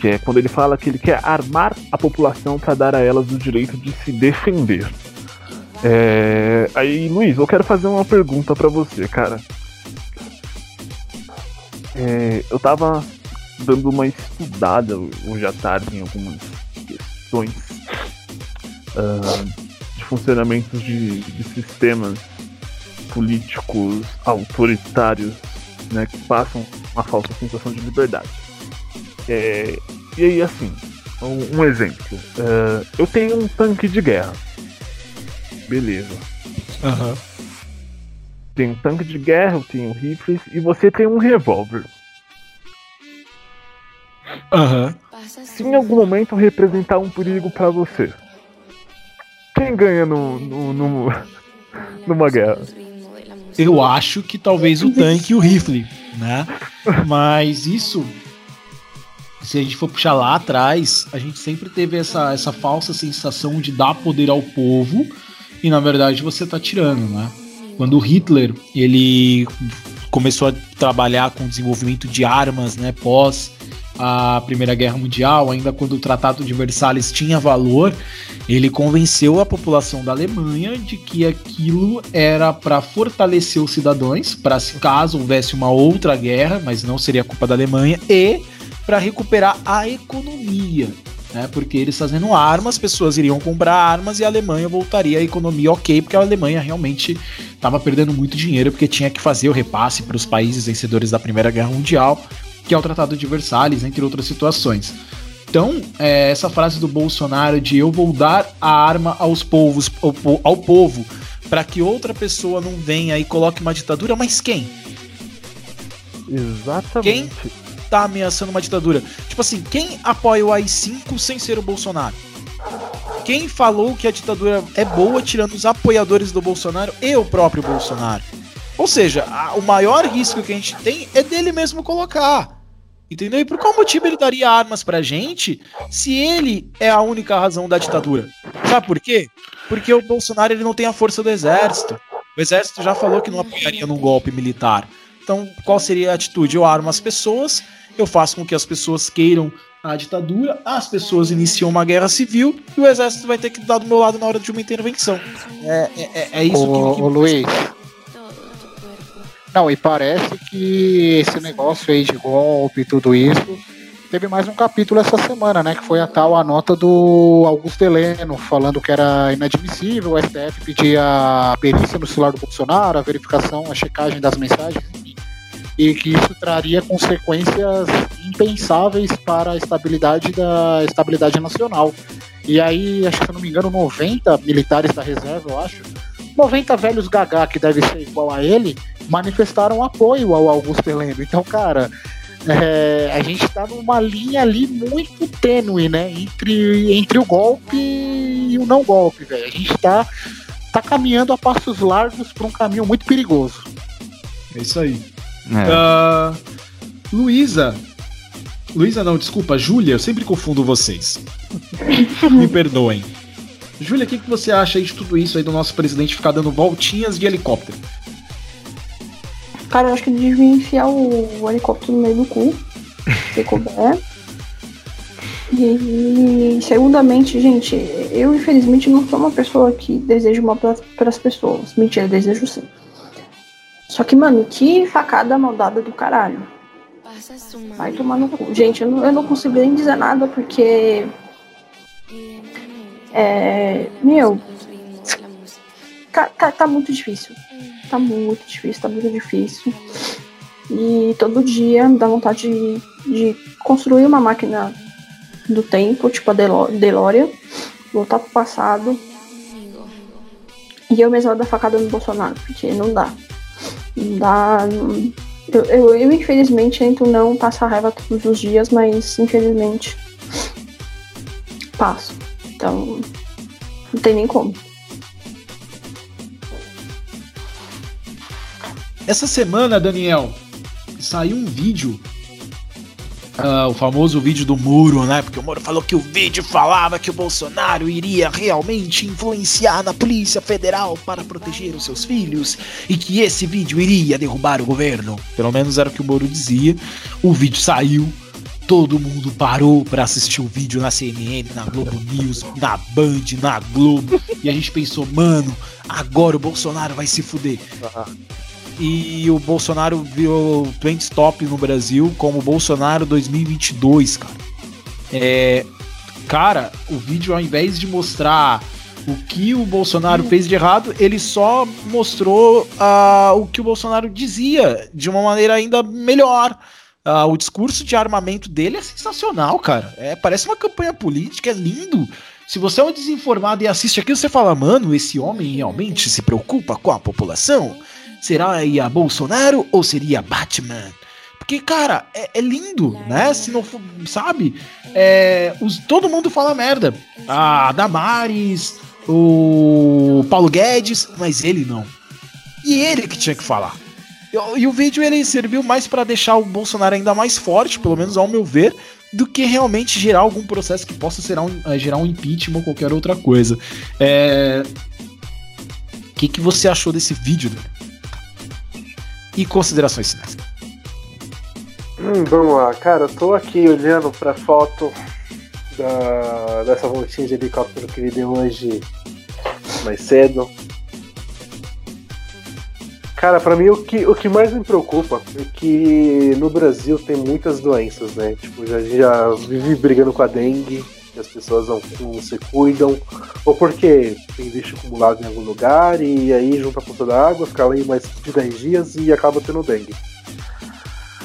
Que é quando ele fala que ele quer armar a população para dar a elas o direito de se defender. É, Aí, Luiz, eu quero fazer uma pergunta pra você, cara. É, eu tava dando uma estudada hoje à tarde em algumas questões ah, de funcionamentos de, de sistemas políticos autoritários né, que passam uma falsa sensação de liberdade. É, e aí, assim, um, um exemplo. Ah, eu tenho um tanque de guerra. Beleza. Aham. Tenho um tanque de guerra, eu tenho rifles e você tem um revólver. Aham. Se em algum momento representar um perigo pra você, quem ganha no, no, no- numa guerra? Eu acho que talvez o tanque e o rifle, né? Mas isso, se a gente for puxar lá atrás, a gente sempre teve essa, essa falsa sensação de dar poder ao povo e na verdade você tá tirando, né? Quando Hitler ele começou a trabalhar com o desenvolvimento de armas, né, pós a Primeira Guerra Mundial, ainda quando o Tratado de Versalhes tinha valor, ele convenceu a população da Alemanha de que aquilo era para fortalecer os cidadãos, para se caso houvesse uma outra guerra, mas não seria culpa da Alemanha, e para recuperar a economia. Né, porque eles fazendo armas, as pessoas iriam comprar armas e a Alemanha voltaria à economia ok, porque a Alemanha realmente estava perdendo muito dinheiro, porque tinha que fazer o repasse para os países vencedores da Primeira Guerra Mundial, que é o Tratado de Versalhes, entre outras situações. Então, é, essa frase do Bolsonaro de eu vou dar a arma aos povos, ao, ao povo, para que outra pessoa não venha e coloque uma ditadura, mas quem? Exatamente. Tá ameaçando uma ditadura? Tipo assim, quem apoia o AI-5 sem ser o Bolsonaro? Quem falou que a ditadura é boa tirando os apoiadores do Bolsonaro e o próprio Bolsonaro? Ou seja, a- o maior risco que a gente tem é dele mesmo colocar. Entendeu? E por qual motivo ele daria armas pra gente se ele é a única razão da ditadura? Sabe por quê? Porque o Bolsonaro ele não tem a força do exército. O exército já falou que não apoiaria num golpe militar. Então, qual seria a atitude? Eu armo as pessoas eu faço com que as pessoas queiram a ditadura, as pessoas iniciam uma guerra civil e o exército vai ter que dar do meu lado na hora de uma intervenção. É, é, é- é isso Ô, que, que ô, Luiz. Não, e parece que esse negócio aí de golpe e tudo isso. Teve mais um capítulo essa semana, né? Que foi a tal a nota do Augusto Heleno, falando que era inadmissível o STF pedir a perícia no celular do Bolsonaro, a verificação, a checagem das mensagens, e que isso traria consequências impensáveis para a estabilidade da estabilidade nacional. E aí, acho que se eu não me engano, 90 militares da reserva, eu acho, 90 velhos gagá que deve ser igual a ele, manifestaram apoio ao Augusto Heleno. Então, cara, é, a gente tá numa linha ali muito tênue, né? Entre, entre o golpe e o não golpe, velho. A gente tá, tá caminhando a passos largos para um caminho muito perigoso. É isso aí. É. Ah, Luísa. Luísa não, desculpa, Júlia, eu sempre confundo vocês. Me perdoem. Júlia, o que, que você acha aí de tudo isso aí do nosso presidente ficar dando voltinhas de helicóptero? Cara, eu acho que ele devia enfiar o, o helicóptero no meio do cu, se couber. E, segundamente, gente, eu infelizmente não sou uma pessoa que deseja mal para as pessoas. Mentira, desejo sim. Só que, mano, que facada maldada do caralho. Vai tomar no cu. Gente, eu não, eu não consigo nem dizer nada porque. É. Meu, tá, tá, tá muito difícil. Tá muito difícil, tá muito difícil. E todo dia dá vontade de, de construir uma máquina do tempo, tipo a Delo- DeLorean, voltar pro passado. E eu mesma dar facada no Bolsonaro, porque não dá. Dá. Eu, eu, eu, infelizmente tento não passar raiva todos os dias, mas infelizmente passo. Então não tem nem como. Essa semana, Daniel, saiu um vídeo. Ah, o famoso vídeo do Muro, né? Porque o Muro falou que o vídeo falava que o Bolsonaro iria realmente influenciar na Polícia Federal para proteger os seus filhos e que esse vídeo iria derrubar o governo. Pelo menos era o que o Moro dizia. O vídeo saiu, todo mundo parou para assistir o vídeo na CNN, na Globo News, na Band, na Globo. E a gente pensou, mano, agora o Bolsonaro vai se fuder. E o Bolsonaro virou trend stop no Brasil como Bolsonaro 2022, cara. É, cara, o vídeo ao invés de mostrar o que o Bolsonaro fez de errado, ele só mostrou ah, o que o Bolsonaro dizia de uma maneira ainda melhor. Ah, o discurso de armamento dele é sensacional, cara. É, parece uma campanha política, é lindo. Se você é um desinformado e assiste aquilo, você fala, mano, esse homem realmente se preocupa com a população? Será ia Bolsonaro ou seria Batman? Porque, cara, é, é lindo, né? Se não for, sabe? É, os, todo mundo fala merda. A Damares, o Paulo Guedes, mas ele não. E ele que tinha que falar. E, e o vídeo ele serviu mais pra deixar o Bolsonaro ainda mais forte, pelo menos ao meu ver, do que realmente gerar algum processo que possa gerar um, eh, gerar um impeachment ou qualquer outra coisa. É... O que, que você achou desse vídeo, Daniel? E considerações finais. Hum, vamos lá, cara, eu tô aqui olhando pra foto da, dessa voltinha de helicóptero que ele deu hoje mais cedo. Cara, pra mim o que, o que mais me preocupa é que no Brasil tem muitas doenças, né? Tipo, já, já vive brigando com a dengue, as pessoas não, não se cuidam, ou porque tem lixo acumulado em algum lugar e aí junta a ponta da água, fica ali mais de 10 dias e acaba tendo dengue.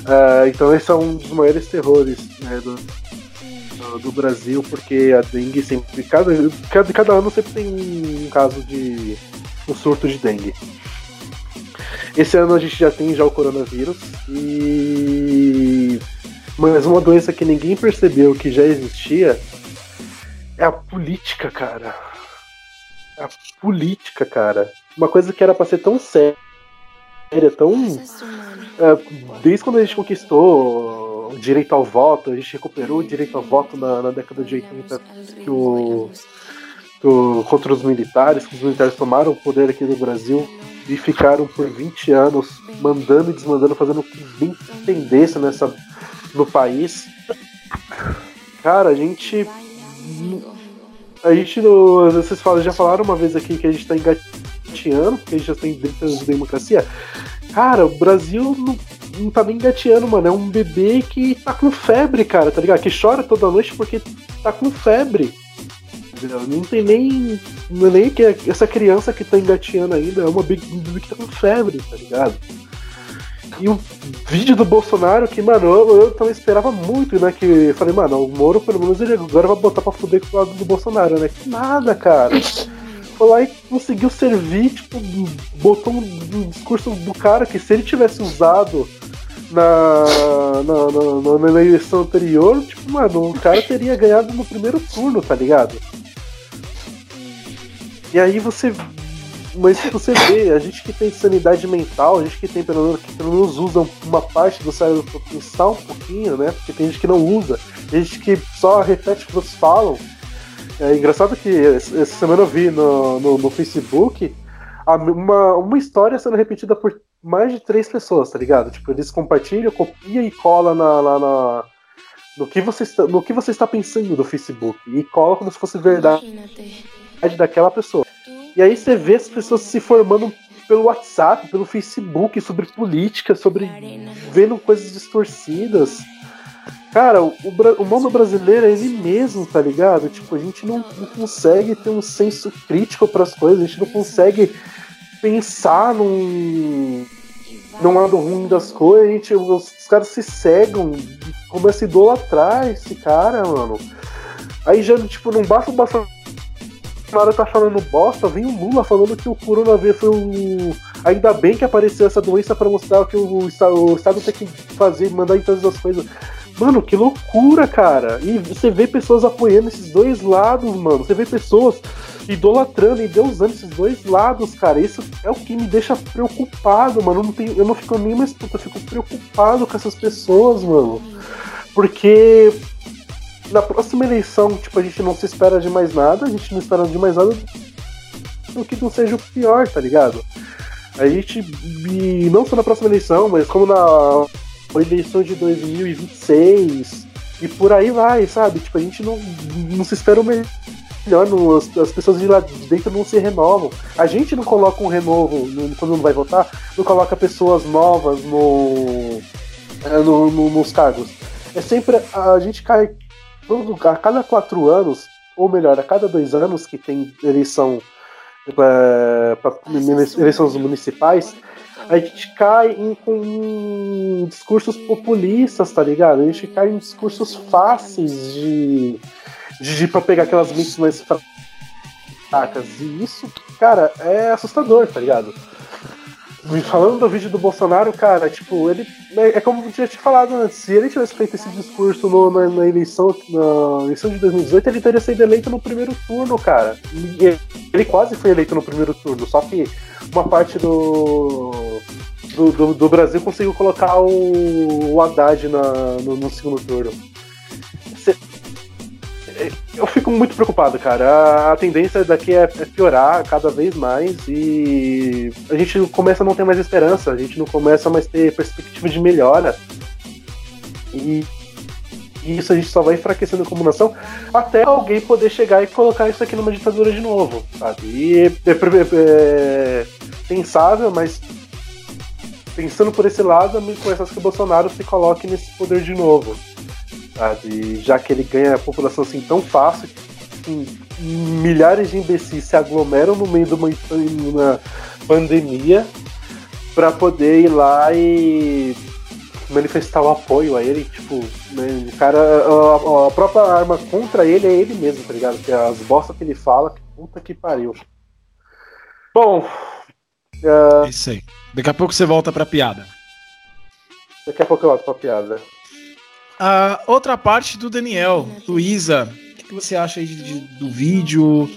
Ah, então esse é um dos maiores terrores né, do, do- do Brasil, porque a dengue sempre. Cada, cada, cada ano sempre tem um caso de. um surto de dengue. Esse ano a gente já tem já o coronavírus e. Mas uma doença que ninguém percebeu que já existia é a política, cara. A política, cara. Uma coisa que era pra ser tão séria, tão é, desde quando a gente conquistou o direito ao voto, a gente recuperou o direito ao voto na, na década de 80 que o, que o- contra os militares, que os militares tomaram o poder aqui no Brasil e ficaram por 20 anos mandando e desmandando, fazendo o que bem entendesse nessa, no país. Cara, a gente. A gente. no- Vocês falam, já falaram uma vez aqui que a gente tá engateando, porque a gente já tem 30 anos de democracia. Cara, o Brasil não, não tá nem engateando, mano. É um bebê que tá com febre, cara, tá ligado? Que chora toda noite porque tá com febre. Não tem nem. Não é nem que essa criança que tá engateando ainda, é uma um bebê que tá com febre, tá ligado? E o vídeo do Bolsonaro, que, mano, eu, eu também esperava muito, né? Que eu falei, mano, o Moro, pelo menos, ele agora vai botar pra fuder com o lado do Bolsonaro, né? Que nada, cara. Foi lá e conseguiu servir, tipo, botou um, um discurso do cara que se ele tivesse usado na, na, na, na- na eleição anterior, tipo, mano, o cara teria ganhado no primeiro turno, tá ligado? E aí você. Mas se você vê, a gente que tem sanidade mental, a gente que tem pelo menos, que pelo menos usa uma parte do cérebro pra pensar um pouquinho, né? Porque tem gente que não usa, tem gente que só repete o que os outros falam. É engraçado que essa semana eu vi no, no, no Facebook uma, uma história sendo repetida por mais de três pessoas, tá ligado? Tipo, eles compartilham, copia e cola na, na- na- no, que você está, no que você está pensando do Facebook. E cola como se fosse verdade daquela pessoa. E aí você vê as pessoas se formando pelo WhatsApp, pelo Facebook, sobre política, sobre vendo coisas distorcidas. Cara, o, o mundo brasileiro é ele mesmo, tá ligado? Tipo, a gente não, não consegue ter um senso crítico para as coisas, a gente não consegue pensar num, num lado ruim das coisas, a gente, os, os caras se cegam, começam a idolatrar esse cara, mano. Aí já, tipo, não basta o Bolsonaro tá falando bosta, vem o Lula falando que o coronavírus foi um. Ainda bem que apareceu essa doença pra mostrar que o, o Estado tem que fazer, mandar em todas as coisas. Mano, que loucura, cara. E você vê pessoas apoiando esses dois lados, mano. Você vê pessoas idolatrando e deusando esses dois lados, cara. Isso é o que me deixa preocupado, mano. Eu não, tenho, eu não fico nem mais puto, eu fico preocupado com essas pessoas, mano. Porque na próxima eleição, tipo, a gente não se espera de mais nada, a gente não espera de mais nada do que não seja o pior, tá ligado? A gente, não só na próxima eleição, mas como na eleição de 2026 e por aí vai, sabe? Tipo, a gente não, não se espera o melhor, não- as, as pessoas de lá de dentro não se renovam. A gente não coloca um renovo no- quando não vai votar, não coloca pessoas novas no, é, no- no- nos cargos. É sempre a gente cai todo, a cada quatro anos, ou melhor, a cada dois anos que tem eleição para eleições municipais, a gente cai em, com discursos populistas, tá ligado? A gente cai em discursos fáceis de, de, de para pegar aquelas mentes mais fracas. E isso, cara, é assustador, tá ligado? Falando do vídeo do Bolsonaro, cara, tipo, ele. É, é como eu tinha te falado antes, se ele tivesse feito esse discurso no- na, na eleição, na eleição de 2018, ele teria sido eleito no primeiro turno, cara. Ele, ele quase foi eleito no primeiro turno, só que uma parte do. Do, do- do Brasil conseguiu colocar o, o Haddad na, no, no segundo turno. Eu fico muito preocupado, cara. A, tendência daqui é, é piorar cada vez mais e a gente começa a não ter mais esperança, a gente não começa a mais ter perspectiva de melhora. E, isso a gente só vai enfraquecendo como nação até alguém poder chegar e colocar isso aqui numa ditadura de novo, sabe? E é, é- é pensável, mas pensando por esse lado, me parece que o Bolsonaro se coloque nesse poder de novo sabe? Já que ele ganha a população assim tão fácil, que milhares de imbecis se aglomeram no meio de uma, uma pandemia para poder ir lá e manifestar o apoio a ele, tipo, né, o cara, a, a própria arma contra ele é ele mesmo, tá ligado? Que as bostas que ele fala, que puta que pariu. Bom, É isso aí. Daqui a pouco você volta pra piada. daqui a pouco eu volto pra piada. A outra parte do Daniel, Luísa, o que, que você acha aí de- de- do vídeo,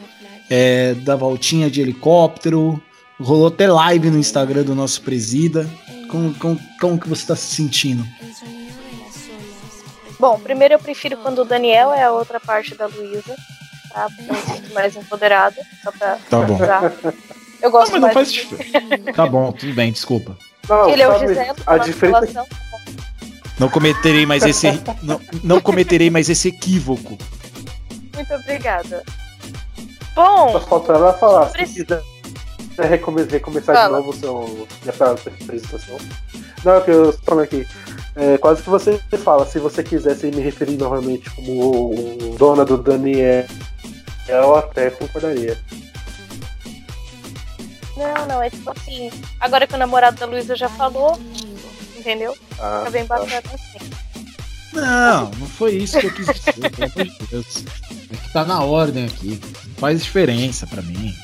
é, da voltinha de helicóptero? Rolou até live no Instagram do nosso presida. Como, como, como que você tá se sentindo? Bom, primeiro eu prefiro quando o Daniel é a outra parte da Luísa, tá? Porque eu me sinto mais empoderada, só pra Tá bom. Eu Não, gosto mas não mais faz do- diferença. Tá bom, tudo bem, desculpa. Não, Ele é o sabe, Giselo, a da diferença relação. Não cometerei mais esse. não, não cometerei mais esse equívoco. Muito obrigada. Bom, Só falta ela falar. Se quiser recome- recomeçar Fala. de novo o seu, minha apresentação. Não, é que eu falando aqui. É, quase que você fala, se você quisesse me referir novamente como o, o dona do Daniel, eu até concordaria. não, não, é tipo assim. Agora que o namorado da Luísa já falou, entendeu? Ah, Tá bem tá. assim. Não, não foi isso que eu quis dizer, pelo amor de Deus. É que tá na ordem aqui. Não faz diferença pra mim.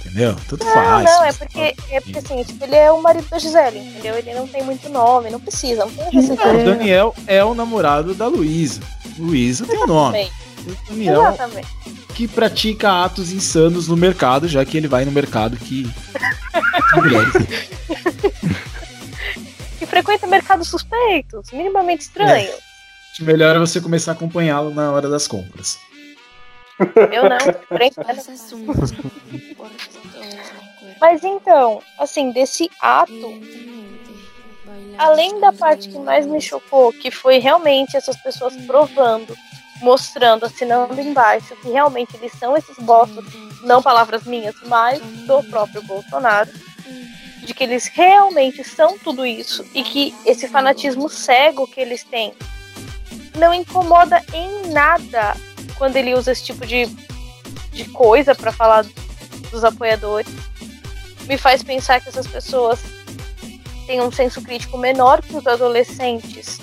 Entendeu? Tudo Não, faz. não, é porque, é porque assim, tipo, ele é o marido da Gisele, entendeu? Ele não tem muito nome, não precisa, não tem O necessidade. Daniel é o namorado da Luísa. Luísa tem o nome. O Daniel Exatamente. que pratica atos insanos no mercado, já que ele vai no mercado que. frequenta mercados suspeitos, minimamente estranhos. Acho melhor é você começar a acompanhá-lo na hora das compras. Eu não, porém, Mas então, assim, desse ato, além da parte que mais me chocou, que foi realmente essas pessoas provando, mostrando, assinando embaixo que realmente eles são esses bostos, não palavras minhas, mas do próprio Bolsonaro, de que eles realmente são tudo isso e que esse fanatismo cego que eles têm não incomoda em nada quando ele usa esse tipo de, de coisa para falar dos apoiadores me faz pensar que essas pessoas têm um senso crítico menor que os adolescentes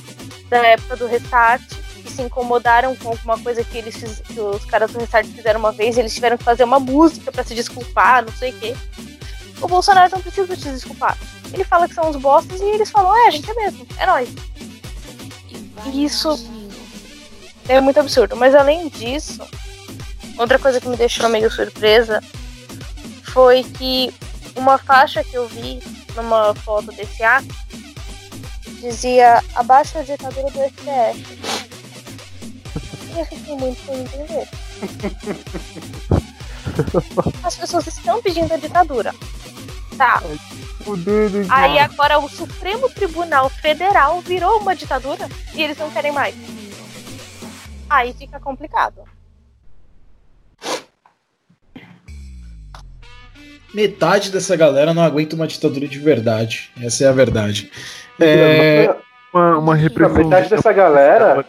da época do Restart, que se incomodaram com alguma coisa que eles que os caras do Restart fizeram uma vez, eles tiveram que fazer uma música pra se desculpar, não sei o quê. O Bolsonaro não precisa se desculpar. Ele fala que são os bostos e eles falam, é, a gente é mesmo, é nóis. E isso é muito absurdo. Mas além disso, outra coisa que me deixou meio surpresa foi que uma faixa que eu vi numa foto desse ato dizia abaixo a ditadura do STF. E eu fiquei muito sem entender. As pessoas estão pedindo a ditadura. Tá. Aí agora o Supremo Tribunal Federal virou uma ditadura e eles não querem mais. Aí fica complicado. Metade dessa galera não aguenta uma ditadura de verdade. Essa é a verdade. É, Uma, uma repressão. metade dessa galera.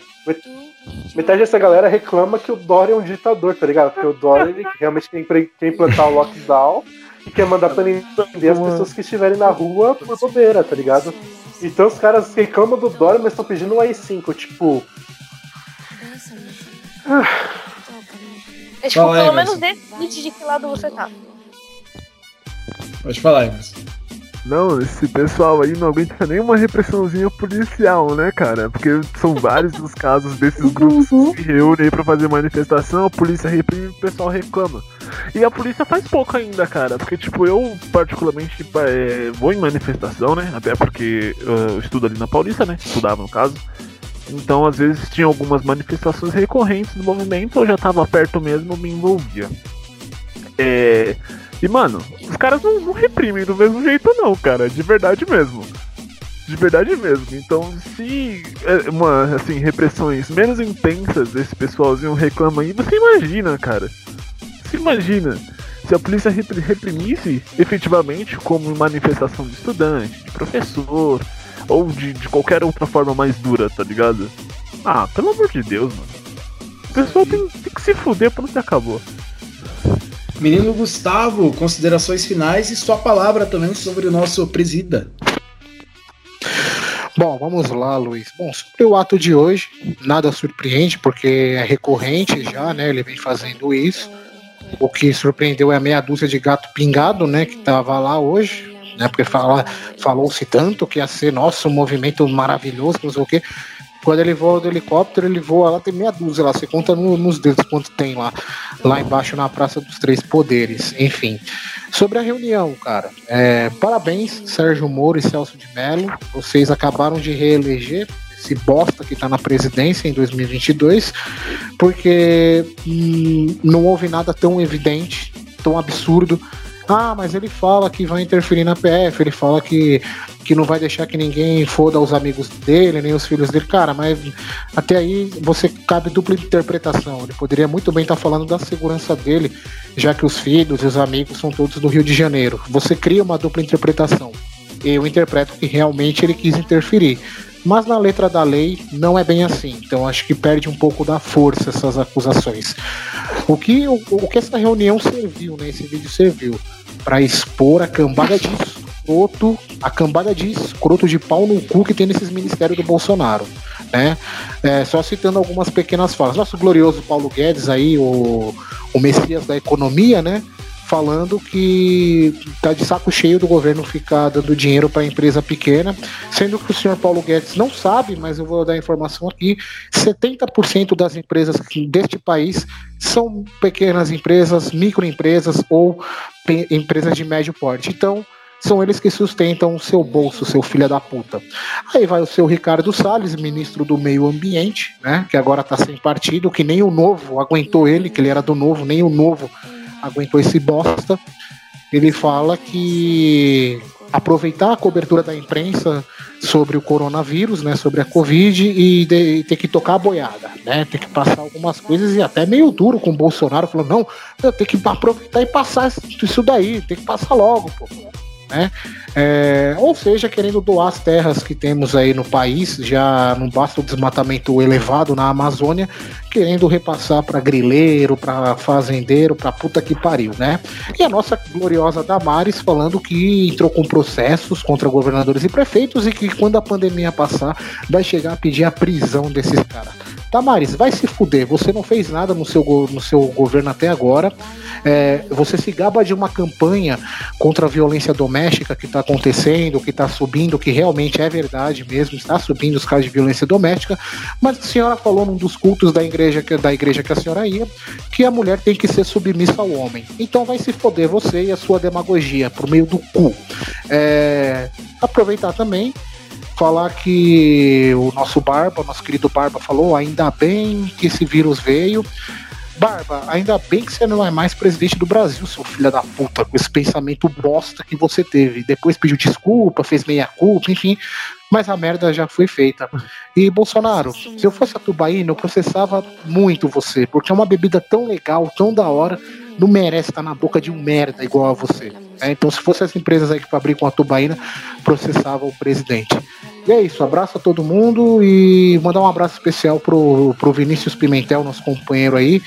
Metade dessa galera reclama que o Dória é um ditador, tá ligado? Porque o Dória ele realmente quer, implantar o lockdown e quer mandar prender as pessoas que estiverem na rua por bobeira, tá ligado? Então os caras reclamam do Dória, mas estão pedindo um AI-5, tipo. É tipo, Fala pelo menos decide de que lado você tá. pode falar, Emerson. Não, esse pessoal aí não aguenta nenhuma repressãozinha policial, né, cara? Porque são vários os casos desses grupos que se reúnem pra fazer manifestação, a polícia reprime e o pessoal reclama. E a polícia faz pouco ainda, cara. Porque, tipo, eu particularmente é, vou em manifestação, né? Até porque eu estudo ali na Paulista, né? Estudava no caso. Então, às vezes, tinha algumas manifestações recorrentes do movimento, eu já tava perto mesmo, me envolvia. É. E, mano, os caras não, não reprimem do mesmo jeito, não, cara. De verdade mesmo. De verdade mesmo. Então, se é, uma, assim, repressões menos intensas desse pessoalzinho reclama aí, você imagina, cara. Você imagina se a polícia repri- reprimisse efetivamente como manifestação de estudante, de professor, ou de, de qualquer outra forma mais dura, tá ligado? Ah, pelo amor de Deus, mano. O pessoal tem, tem que se fuder, pronto, acabou. Menino Gustavo, considerações finais e sua palavra também sobre o nosso presida. Bom, vamos lá, Luiz. Bom, sobre o ato de hoje, nada surpreende, porque é recorrente já, né? Ele vem fazendo isso. O que surpreendeu é a meia dúzia de gato pingado, né? Que tava lá hoje, né? Porque fala, falou-se tanto que ia ser, nossa, um movimento maravilhoso, não sei o quê. Quando ele voa do helicóptero, ele voa lá, tem meia dúzia lá. Você conta no- nos dedos quanto tem lá, lá embaixo na Praça dos Três Poderes. Enfim. Sobre a reunião, cara. é, parabéns, Sérgio Moro e Celso de Mello. Vocês acabaram de reeleger esse bosta que tá na presidência em 2022, porque hum, não houve nada tão evidente, tão absurdo. Ah, mas ele fala que vai interferir na PF, ele fala que que não vai deixar que ninguém foda os amigos dele, nem os filhos dele. Cara, mas até aí você cabe dupla interpretação. Ele poderia muito bem estar falando da segurança dele, já que os filhos e os amigos são todos do Rio de Janeiro. Você cria uma dupla interpretação. Eu interpreto que realmente ele quis interferir. Mas na letra da lei não é bem assim. Então acho que perde um pouco da força essas acusações. O que, o, o que essa reunião serviu, né? Esse vídeo serviu para expor a cambada de escroto, a cambada de escroto de pau no cu que tem nesses ministérios do Bolsonaro. Né? É, só citando algumas pequenas falas. Nosso glorioso Paulo Guedes aí, o, o Messias da economia, né? Falando que tá de saco cheio do governo ficar dando dinheiro para empresa pequena, sendo que o senhor Paulo Guedes não sabe, mas eu vou dar a informação aqui, 70% das empresas deste país são pequenas empresas, microempresas ou empresas de médio porte. Então, são eles que sustentam o seu bolso, seu filho da puta. Aí vai o seu Ricardo Salles, ministro do Meio Ambiente, né, que agora tá sem partido, que nem o novo aguentou ele, que ele era do novo, nem o novo aguentou esse bosta. Ele fala que aproveitar a cobertura da imprensa sobre o coronavírus, né, sobre a Covid e, de, e ter que tocar a boiada, né, ter que passar algumas coisas e até meio duro com o Bolsonaro, falando, não, eu tenho que aproveitar e passar isso daí, tem que passar logo, pô né? É, ou seja, querendo doar as terras que temos aí no país, já não basta o desmatamento elevado na Amazônia, querendo repassar para grileiro, para fazendeiro, para puta que pariu, né? E a nossa gloriosa Damares falando que entrou com processos contra governadores e prefeitos e que quando a pandemia passar vai chegar a pedir a prisão desses caras. Damares, vai se fuder, você não fez nada no seu, no seu governo até agora. É, você se gaba de uma campanha contra a violência doméstica que está acontecendo, que está subindo, que realmente é verdade mesmo, está subindo os casos de violência doméstica, mas a senhora falou num dos cultos da igreja, que, da igreja que a senhora ia, que a mulher tem que ser submissa ao homem. Então vai se foder você e a sua demagogia por meio do cu. É, aproveitar também falar que o nosso Barba, nosso querido Barba, falou: ainda bem que esse vírus veio. Barba, ainda bem que você não é mais presidente do Brasil, seu filho da puta, com esse pensamento bosta que você teve. Depois pediu desculpa, fez meia-culpa, enfim, mas a merda já foi feita. E Bolsonaro, se eu fosse a Tubaína, eu processava muito você, porque é uma bebida tão legal, tão da hora, não merece estar na boca de um merda igual a você. É, então, se fosse as empresas aí que fabricam a tubaína, processavam o presidente. E é isso, abraço a todo mundo e mandar um abraço especial pro, pro Vinícius Pimentel, nosso companheiro aí,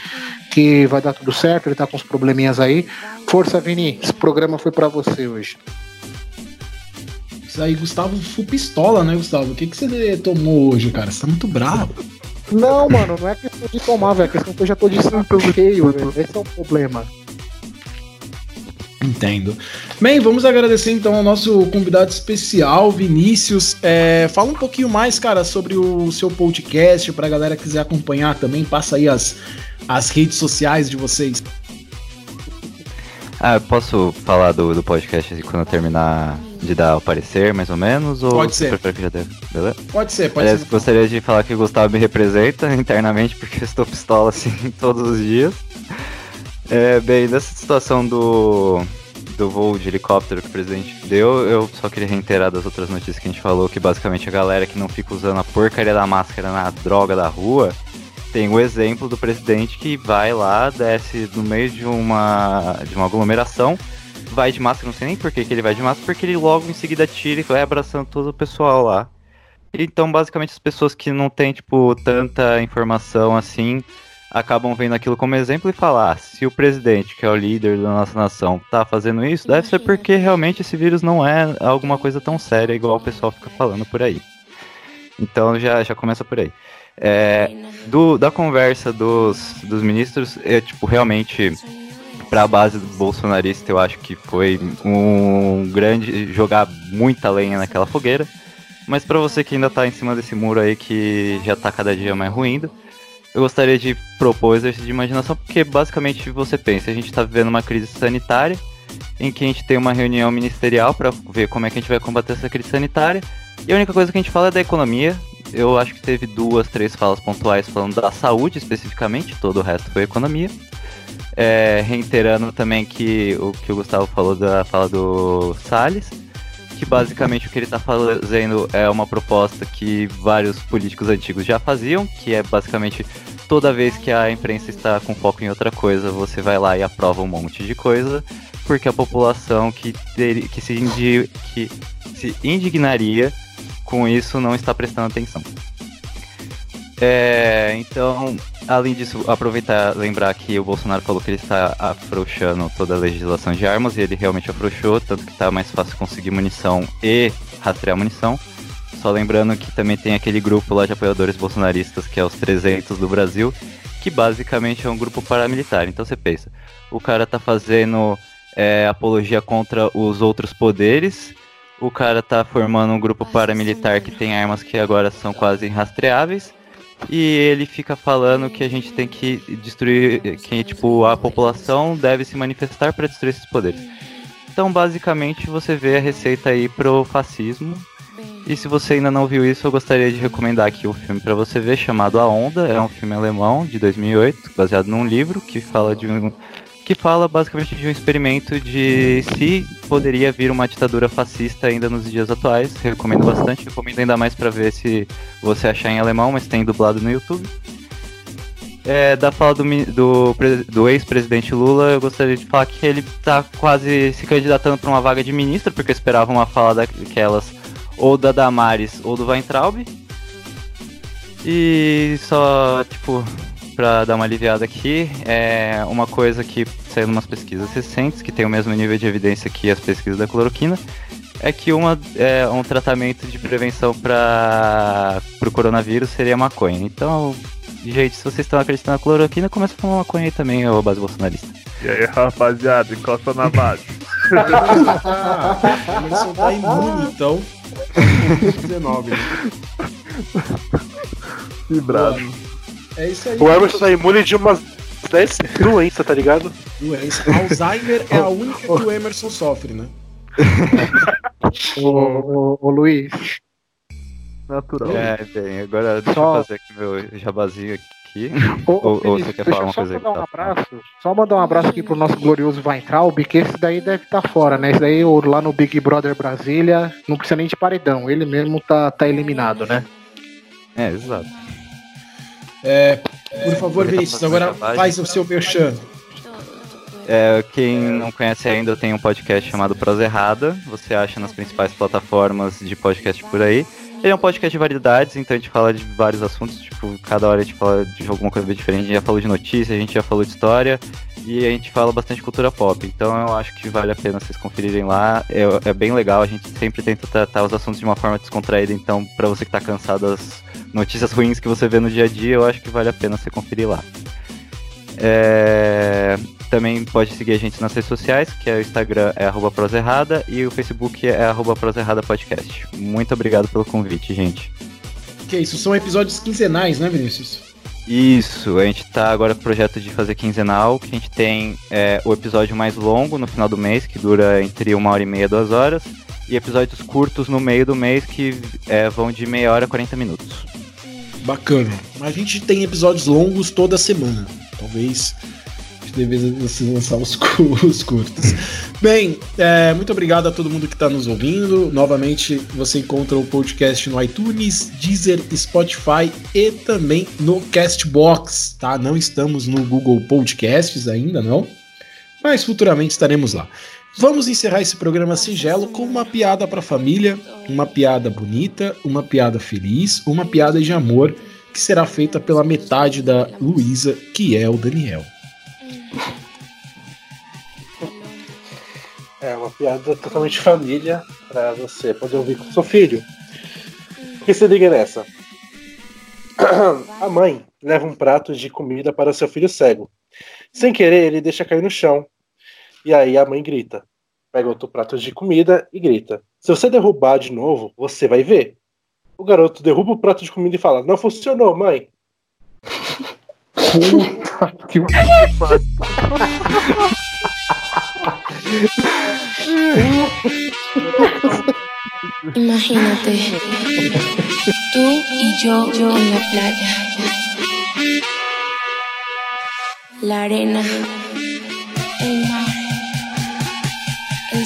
que vai dar tudo certo, ele tá com uns probleminhas aí. Força, Vini, esse programa foi para você hoje. Isso aí, Gustavo full pistola, né, Gustavo? O que, que você tomou hoje, cara? Você tá muito bravo. Não, mano, não é questão de tomar, velho. É questão que eu já tô de santo cheio, velho. Esse é o problema. Entendo. Bem, vamos agradecer então ao nosso convidado especial, Vinícius. É, fala um pouquinho mais, cara, sobre o seu podcast, pra galera que quiser acompanhar também. Passa aí as, as redes sociais de vocês. Ah, eu posso falar do, do podcast quando eu terminar de dar o parecer, mais ou menos? Ou Pode ser. Beleza? Pode ser, pode Aliás, ser. gostaria de falar que o Gustavo me representa internamente, porque eu estou pistola assim todos os dias. É, bem, nessa situação do, do voo de helicóptero que o presidente deu, eu só queria reiterar das outras notícias que a gente falou, que basicamente a galera que não fica usando a porcaria da máscara na droga da rua, tem o exemplo do presidente que vai lá, desce no meio de uma, de uma aglomeração, vai de máscara, não sei nem por que, que ele vai de máscara, porque ele logo em seguida tira e vai abraçando todo o pessoal lá. Então, basicamente, as pessoas que não têm, tipo, tanta informação assim, acabam vendo aquilo como exemplo e falar, ah, se o presidente, que é o líder da nossa nação, tá fazendo isso, deve ser porque realmente esse vírus não é alguma coisa tão séria igual o pessoal fica falando por aí. Então já, já começa por aí. É, do, da conversa dos, dos ministros, é tipo, realmente, pra base do bolsonarista, eu acho que foi um grande. jogar muita lenha naquela fogueira. Mas pra você que ainda tá em cima desse muro aí que já tá cada dia mais ruindo, eu gostaria de propor exercício de imaginação, porque basicamente você pensa, a gente tá vivendo uma crise sanitária, em que a gente tem uma reunião ministerial para ver como é que a gente vai combater essa crise sanitária, e a única coisa que a gente fala é da economia. Eu acho que teve duas, três falas pontuais falando da saúde especificamente, todo o resto foi economia. É, reiterando também que o que o Gustavo falou da fala do Salles, que basicamente o que ele está fazendo é uma proposta que vários políticos antigos já faziam, que é basicamente toda vez que a imprensa está com foco em outra coisa, você vai lá e aprova um monte de coisa, porque a população que, que, se, indi, que se indignaria com isso não está prestando atenção. É, então, além disso, aproveitar lembrar que o Bolsonaro falou que ele está afrouxando toda a legislação de armas e ele realmente afrouxou, tanto que está mais fácil conseguir munição e rastrear munição. Só lembrando que também tem aquele grupo lá de apoiadores bolsonaristas, que é os 300 do Brasil, que basicamente é um grupo paramilitar. Então você pensa, o cara tá fazendo é, apologia contra os outros poderes, o cara tá formando um grupo paramilitar que tem armas que agora são quase irrastreáveis, e ele fica falando que a gente tem que destruir, que tipo a população deve se manifestar para destruir esses poderes. Então, basicamente, você vê a receita aí pro fascismo. E se você ainda não viu isso, eu gostaria de recomendar aqui o filme para você ver, chamado A Onda. É um filme alemão de 2008, baseado num livro que fala de um que fala basicamente de um experimento de se poderia vir uma ditadura fascista ainda nos dias atuais. Recomendo bastante, recomendo ainda mais para ver se você achar em alemão, mas tem dublado no YouTube. É, da fala do, do, do ex-presidente Lula, eu gostaria de falar que ele está quase se candidatando para uma vaga de ministro, porque eu esperava uma fala daquelas ou da Damares ou do Weintraub. E só, tipo, para dar uma aliviada aqui, é uma coisa que saiu em umas pesquisas recentes, que tem o mesmo nível de evidência que as pesquisas da cloroquina, é que uma, é, um tratamento de prevenção para o coronavírus seria maconha. Então, gente, se vocês estão acreditando na cloroquina, começa a fumar maconha aí também, ô base bolsonarista. E aí, rapaziada, encosta na base. Emerson tá imune, então. 19, né? Que bravo. É isso aí. O Emerson tá imune de umas 10 doenças, tá ligado? Doença. Alzheimer é a única que o Emerson sofre, né? Ô, ô, ô, Luiz, Natural. É, bem, agora deixa Só- eu fazer aqui meu jabazinho aqui. Ô, Ou- ou Felipe, você quer falar uma só coisa aí mandar um tá abraço. Só mandar um abraço aqui pro nosso glorioso Weintraub, que esse daí deve estar fora, né? Esse daí lá no Big Brother Brasília não precisa nem de paredão, ele mesmo tá, tá eliminado, né? É, exato. É, por favor, Vinícius, agora faz o seu merchan. É, quem não conhece ainda, eu tenho um podcast chamado Prosa Errada. Você acha nas principais plataformas de podcast por aí. Ele é um podcast de variedades, então a gente fala de vários assuntos, tipo, cada hora a gente fala de alguma coisa diferente. A gente já falou de notícia, a gente já falou de história e a gente fala bastante de cultura pop. Então eu acho que vale a pena vocês conferirem lá. É, é bem legal, a gente sempre tenta tratar os assuntos de uma forma descontraída, então pra você que tá cansado das notícias ruins que você vê no dia a dia, eu acho que vale a pena você conferir lá. É, Também pode seguir a gente nas redes sociais, que é o Instagram é arroba proserrada e o Facebook é arroba proserrada podcast. Muito obrigado pelo convite, gente. Que isso, são episódios quinzenais, né, Vinícius? Isso, a gente tá agora com o projeto de fazer quinzenal, que a gente tem é, o episódio mais longo no final do mês, que dura entre uma hora e meia, duas horas, e episódios curtos no meio do mês, que é, vão de meia hora a 40 minutos. Bacana. A gente tem episódios longos toda semana. Talvez a gente devesse lançar os, os curtos. Bem, é, muito obrigado a todo mundo que está nos ouvindo. Novamente, você encontra o podcast no iTunes, Deezer, Spotify e também no Castbox, tá? Não estamos no Google Podcasts ainda, não. Mas futuramente estaremos lá. Vamos encerrar esse programa singelo com uma piada para a família, uma piada bonita, uma piada feliz, uma piada de amor que será feita pela metade da Luísa, que é o Daniel. É uma piada totalmente família pra você poder ouvir com seu filho. Porque se liga nessa. A mãe leva um prato de comida para seu filho cego. Sem querer, ele deixa cair no chão. E aí a mãe grita. Pega outro prato de comida e grita. Se você derrubar de novo, você vai ver. O garoto derruba o prato de comida e fala: Não funcionou, mãe. Puta que Imagínate, tú y yo, yo en la playa. La arena,